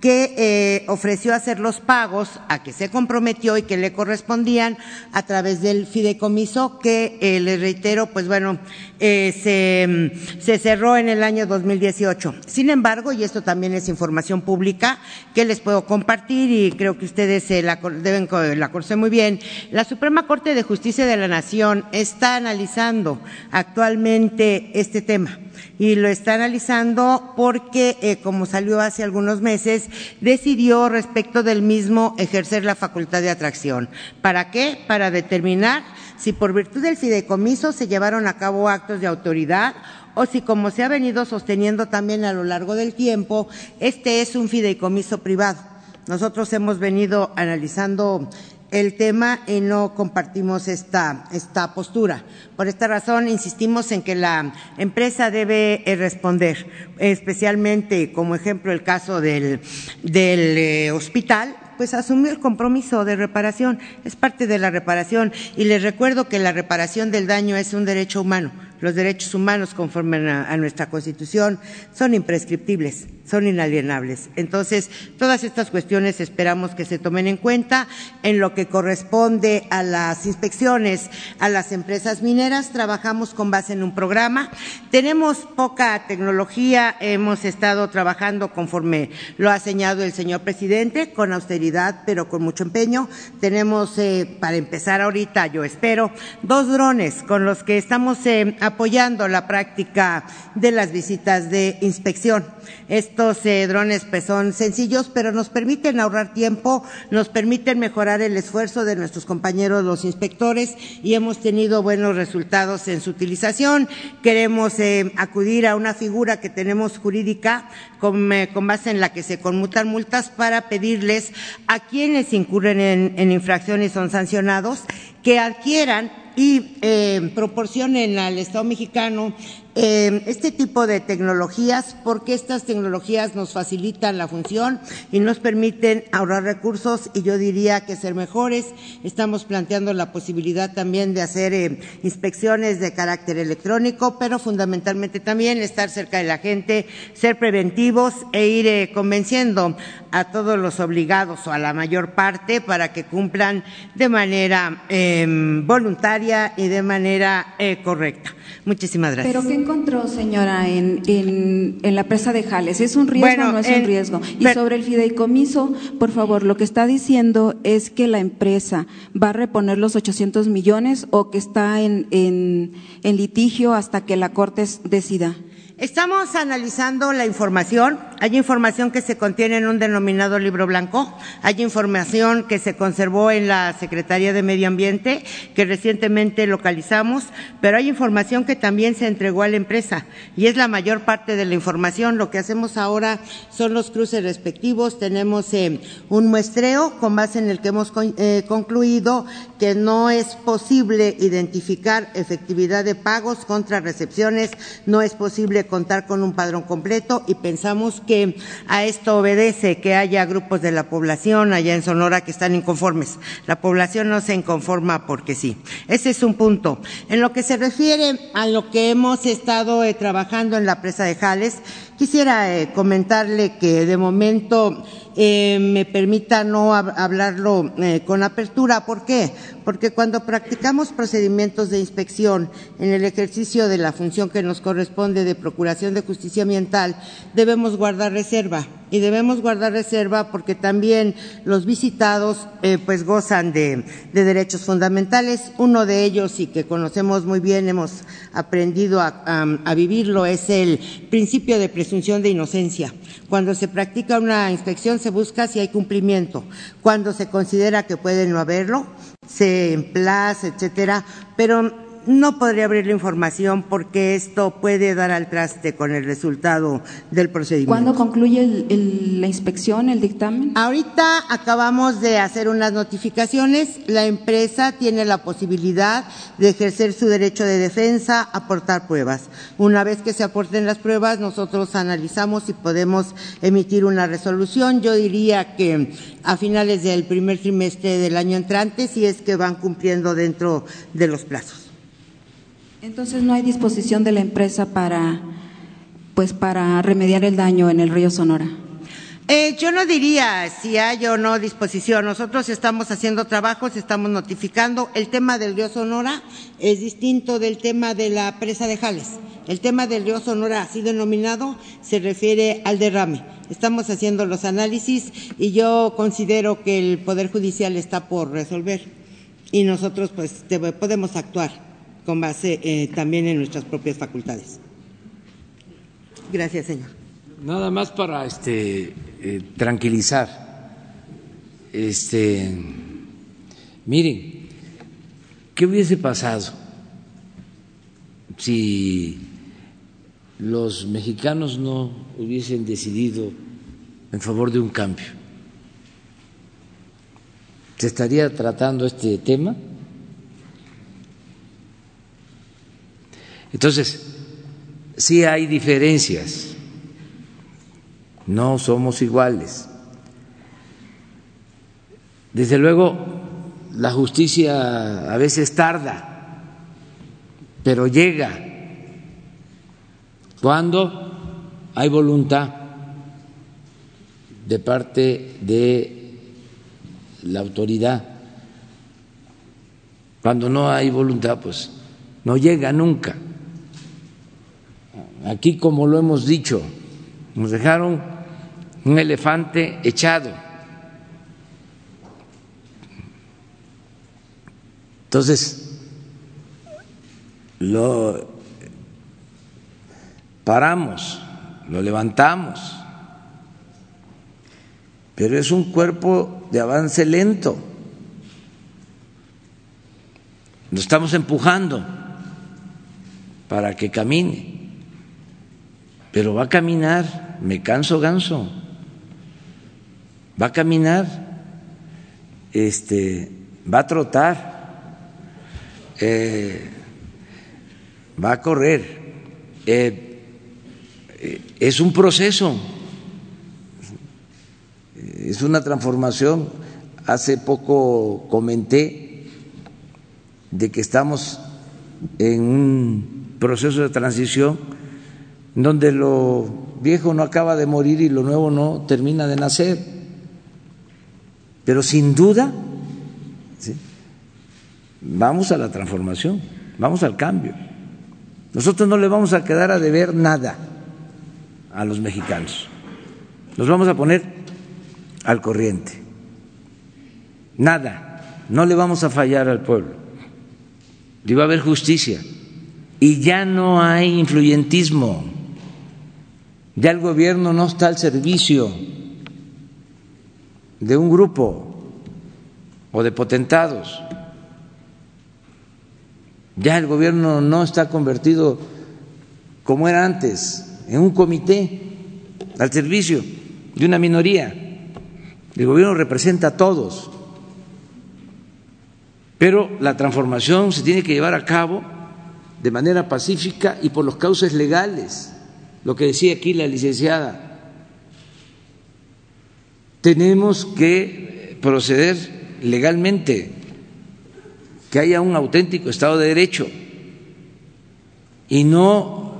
que eh, ofreció hacer los pagos a que se comprometió y que le correspondían a través del fideicomiso que, eh, le reitero, pues bueno, eh, se, se, cerró en el año 2018. Sin embargo, y esto también es información pública que les puedo compartir y creo que ustedes la, deben la conocer muy bien, la Suprema Corte de Justicia de la Nación está analizando actualmente este tema y lo está analizando porque, eh, como salió hace algunos meses, decidió respecto del mismo ejercer la facultad de atracción. ¿Para qué? Para determinar si por virtud del fideicomiso se llevaron a cabo actos de autoridad o si, como se ha venido sosteniendo también a lo largo del tiempo, este es un fideicomiso privado Nosotros hemos venido analizando el tema y no compartimos esta, esta postura. Por esta razón, insistimos en que la empresa debe eh, responder, especialmente como ejemplo el caso del, del eh, hospital, pues asumió el compromiso de reparación, es parte de la reparación. Y les recuerdo que la reparación del daño es un derecho humano. Los derechos humanos, conforme a, nuestra Constitución, son imprescriptibles son inalienables. Entonces, todas estas cuestiones esperamos que se tomen en cuenta en lo que corresponde a las inspecciones a las empresas mineras. Trabajamos con base en un programa. Tenemos poca tecnología, hemos estado trabajando conforme lo ha señalado el señor presidente, con austeridad, pero con mucho empeño. Tenemos, eh, para empezar ahorita, yo espero, dos drones con los que estamos eh, apoyando la práctica de las visitas de inspección. Estos eh, drones pues, son sencillos, pero nos permiten ahorrar tiempo, nos permiten mejorar el esfuerzo de nuestros compañeros los inspectores y hemos tenido buenos resultados en su utilización. Queremos eh, acudir a una figura que tenemos jurídica con, eh, con, base en la que se conmutan multas para pedirles a quienes incurren en, en infracciones y son sancionados que adquieran y eh, proporcionen al Estado mexicano eh, este tipo de tecnologías porque estas tecnologías nos facilitan la función y nos permiten ahorrar recursos y yo diría que ser mejores. Estamos planteando la posibilidad también de hacer eh, inspecciones de carácter electrónico, pero fundamentalmente también estar cerca de la gente, ser preventivos e ir eh, convenciendo a todos los obligados o a la mayor parte para que cumplan de manera eh, voluntaria y de manera eh, correcta. Muchísimas gracias. ¿Pero qué encontró, señora, en, en, en la presa de Jales? ¿Es un riesgo Bueno, o no es un riesgo? Y pero- sobre el fideicomiso, por favor, lo que está diciendo es que la empresa va a reponer los 800 millones o que está en, en, litigio hasta que la Corte decida. Estamos analizando la información. Hay información que se contiene en un denominado libro blanco. Hay información que se conservó en la Secretaría de Medio Ambiente, que recientemente localizamos, pero hay información que también se entregó a la empresa y es la mayor parte de la información. Lo que hacemos ahora son los cruces respectivos. Tenemos eh, un muestreo con base en el que hemos con- eh, concluido que no es posible identificar efectividad de pagos contra recepciones, no es posible contar con un padrón completo y pensamos que a esto obedece que haya grupos de la población allá en Sonora que están inconformes. La población no se inconforma porque sí. Ese es un punto. En lo que se refiere a lo que hemos estado eh, trabajando en la presa de Jales, quisiera eh, comentarle que de momento eh, me permita no hab- hablarlo eh, con apertura. ¿Por qué? Porque cuando practicamos procedimientos de inspección en el ejercicio de la función que nos corresponde de procuración de justicia ambiental, debemos guardar reserva. Y debemos guardar reserva porque también los visitados eh, pues gozan de, de derechos fundamentales. Uno de ellos y que conocemos muy bien, hemos aprendido a vivirlo, es el principio de presunción de inocencia. Cuando se practica una inspección se busca si hay cumplimiento. Cuando se considera que puede no haberlo, se emplaza, etcétera, pero no podría abrir la información porque esto puede dar al traste con el resultado del procedimiento. ¿Cuándo concluye el- el- la inspección, el dictamen? Ahorita acabamos de hacer unas notificaciones. La empresa tiene la posibilidad de ejercer su derecho de defensa, aportar pruebas. Una vez que se aporten las pruebas, nosotros analizamos si podemos emitir una resolución. Yo diría que a finales del primer trimestre del año entrante, si es que van cumpliendo dentro de los plazos. Entonces no hay disposición de la empresa para, pues, para remediar el daño en el río Sonora. Eh, yo no diría si hay o no disposición. Nosotros estamos haciendo trabajos, estamos notificando. El tema del río Sonora es distinto del tema de la presa de Jales. El tema del río Sonora, así denominado, se refiere al derrame. Estamos haciendo los análisis y yo considero que el Poder Judicial está por resolver y nosotros pues podemos actuar con base eh, también en nuestras propias facultades. Gracias, señor. Nada más para este eh, tranquilizar. Este, miren, ¿qué hubiese pasado si los mexicanos no hubiesen decidido en favor de un cambio? se estaría tratando este tema. Entonces, sí hay diferencias, no somos iguales. Desde luego, la justicia a veces tarda, pero llega cuando hay voluntad de parte de la autoridad. Cuando no hay voluntad, pues no llega nunca. Aquí, como lo hemos dicho, nos dejaron un elefante echado. Entonces, lo paramos, lo levantamos, pero es un cuerpo de avance lento. Lo estamos empujando para que camine pero va a caminar, me canso ganso, va a caminar, este, va a trotar, eh, va a correr. Eh, eh, es un proceso, es una transformación. Hace poco comenté de que estamos en un proceso de transición donde lo viejo no acaba de morir y lo nuevo no termina de nacer. Pero sin duda, vamos a la transformación, vamos al cambio. Nosotros no le vamos a quedar a deber nada a los mexicanos. Nos vamos a poner al corriente. Nada, no le vamos a fallar al pueblo. Y va a haber justicia. Y ya no hay influyentismo. Ya el gobierno no está al servicio de un grupo o de potentados. Ya el gobierno no está convertido como era antes, en un comité al servicio de una minoría. El gobierno representa a todos. Pero la transformación se tiene que llevar a cabo de manera pacífica y por los cauces legales lo que decía aquí la licenciada. Tenemos que proceder legalmente, que haya un auténtico Estado de Derecho y no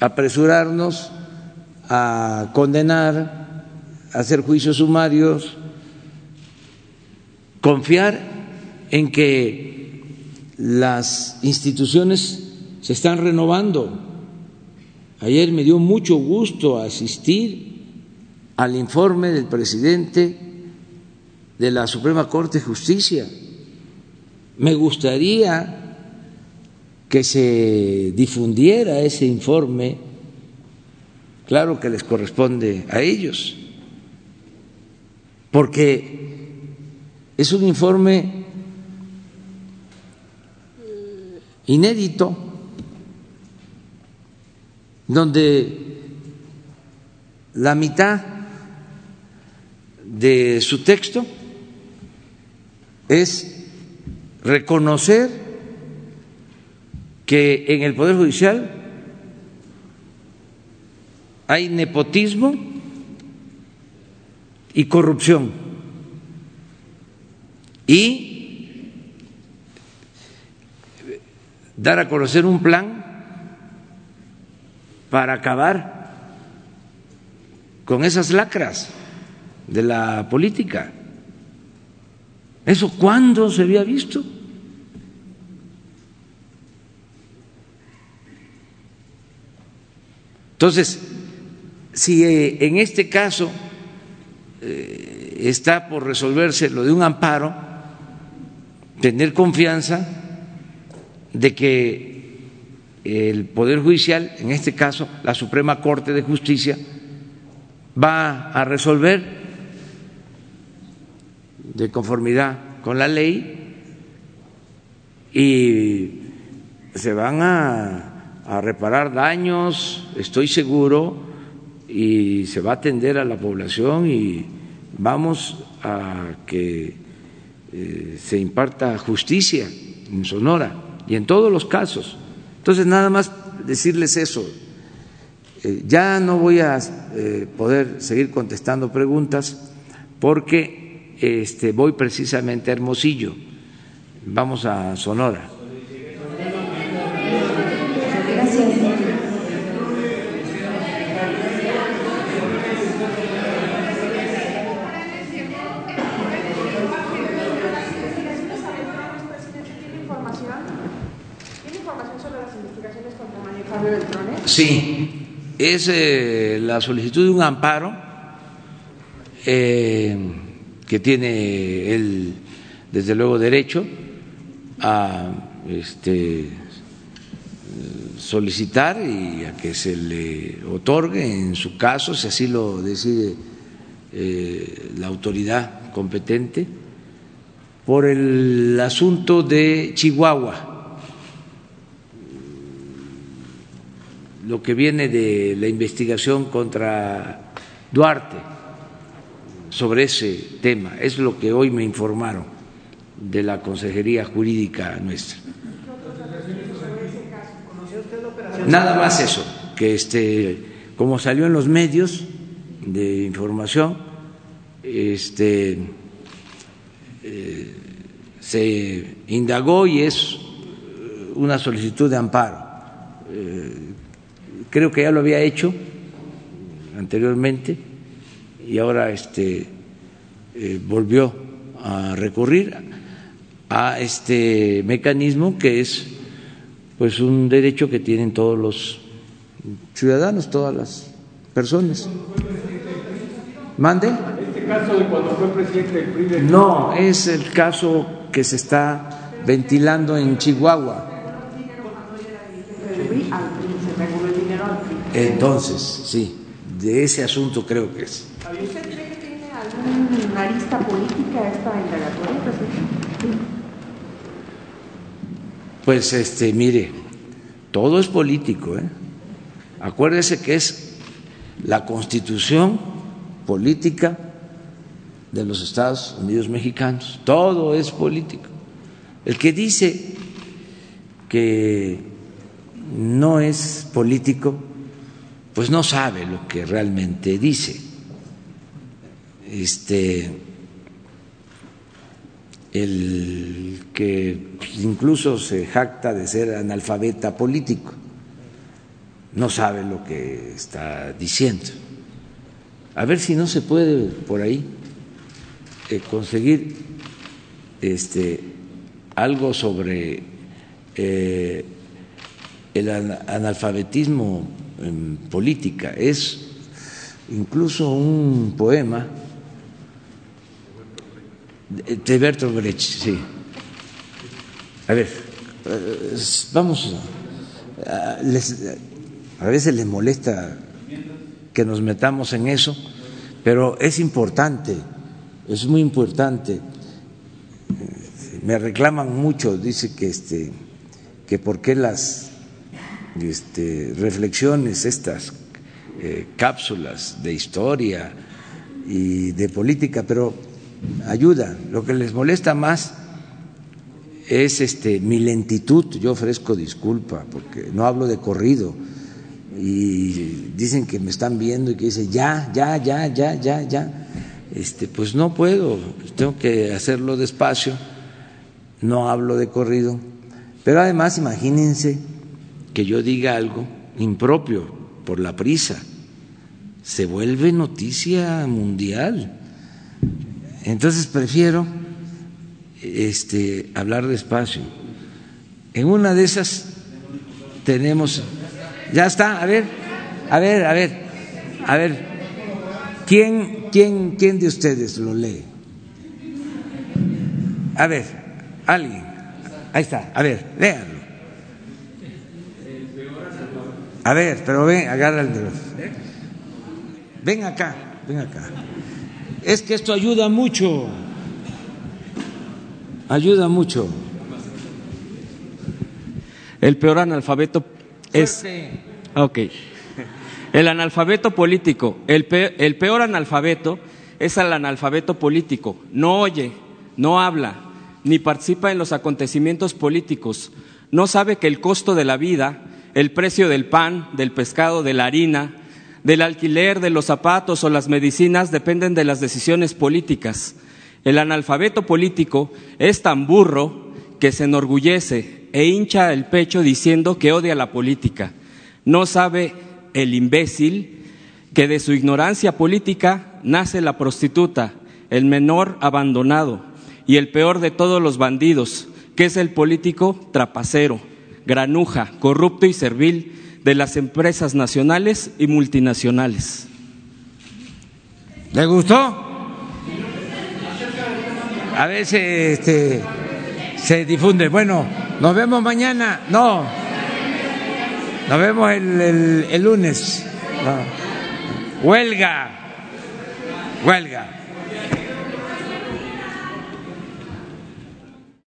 apresurarnos a condenar, a hacer juicios sumarios, confiar en que las instituciones se están renovando Ayer me dio mucho gusto asistir al informe del presidente de la Suprema Corte de Justicia. Me gustaría que se difundiera ese informe, claro que les corresponde a ellos, porque es un informe inédito donde la mitad de su texto es reconocer que en el Poder Judicial hay nepotismo y corrupción. Y dar a conocer un plan para acabar con esas lacras de la política. ¿Eso cuándo se había visto? Entonces, si eh, en este caso eh, está por resolverse lo de un amparo, tener confianza de que el Poder Judicial, en este caso la Suprema Corte de Justicia, va a resolver de conformidad con la ley y se van a, reparar daños, estoy seguro, y se va a atender a la población y vamos a que eh, se imparta justicia en Sonora y en todos los casos. Entonces, nada más decirles eso. Eh, ya no voy a eh, poder seguir contestando preguntas porque este, voy precisamente a Hermosillo. Vamos a Sonora. Sí, es eh, la solicitud de un amparo eh, que tiene él, desde luego, derecho a este, solicitar y a que se le otorgue, en su caso, si así lo decide eh, la autoridad competente, por el asunto de Chihuahua lo que viene de la investigación contra Duarte sobre ese tema. Es lo que hoy me informaron de la Consejería Jurídica nuestra. Nada más eso, que este, como salió en los medios de información, este, eh, se indagó y es una solicitud de amparo. Eh, creo que ya lo había hecho anteriormente y ahora este eh, volvió a recurrir a este mecanismo que es pues un derecho que tienen todos los ciudadanos, todas las personas. ¿Mande? ¿Este caso de cuando fue presidente del No, es el caso que se está ventilando en Chihuahua. Entonces, sí, de ese asunto creo que es. ¿Usted cree que tiene alguna arista política esta indagatoria? Pues, este, mire, todo es político, ¿eh? Acuérdese que es la constitución política de los Estados Unidos mexicanos. Todo es político. El que dice que no es político pues no sabe lo que realmente dice. Este, el que incluso se jacta de ser analfabeta político, no sabe lo que está diciendo. A ver si no se puede por ahí eh, conseguir este, algo sobre eh, el analfabetismo en política, es incluso un poema de Bertolt Brecht, sí. A ver, eh, vamos, a, veces les molesta que nos metamos en eso, pero es importante, es muy importante. Me reclaman mucho, dice que este que por qué las este, reflexiones, estas eh, cápsulas de historia y de política, pero ayuda. Lo que les molesta más es este, mi lentitud. Yo ofrezco disculpa porque no hablo de corrido y dicen que me están viendo y que dicen ya, ya, ya, ya, ya, ya. Este, pues no puedo, tengo que hacerlo despacio, no hablo de corrido. Pero además, imagínense que yo diga algo impropio por la prisa, se vuelve noticia mundial. Entonces prefiero este, hablar despacio. En una de esas tenemos, ya está, a ver, a ver, a ver, a ver, ¿quién, quién, quién de ustedes lo lee? A ver, alguien, ahí está, a ver, léanlo. A ver, pero ven, agarra el dedo. Ven acá, ven acá. Es que esto ayuda mucho. Ayuda mucho. El peor analfabeto es. Ok. El analfabeto político. El peor, el peor analfabeto es el analfabeto político. No oye, no habla, ni participa en los acontecimientos políticos, no sabe que el costo de la vida, el precio del pan, del pescado, de la harina, del alquiler, de los zapatos o las medicinas dependen de las decisiones políticas. El analfabeto político es tan burro que se enorgullece e hincha el pecho diciendo que odia la política. No sabe el imbécil que de su ignorancia política nace la prostituta, el menor abandonado y el peor de todos los bandidos, que es el político trapacero, granuja, corrupto y servil de las empresas nacionales y multinacionales. ¿Le gustó? A si este, se difunde. Bueno, nos vemos mañana. No, nos vemos el, lunes. Huelga, huelga.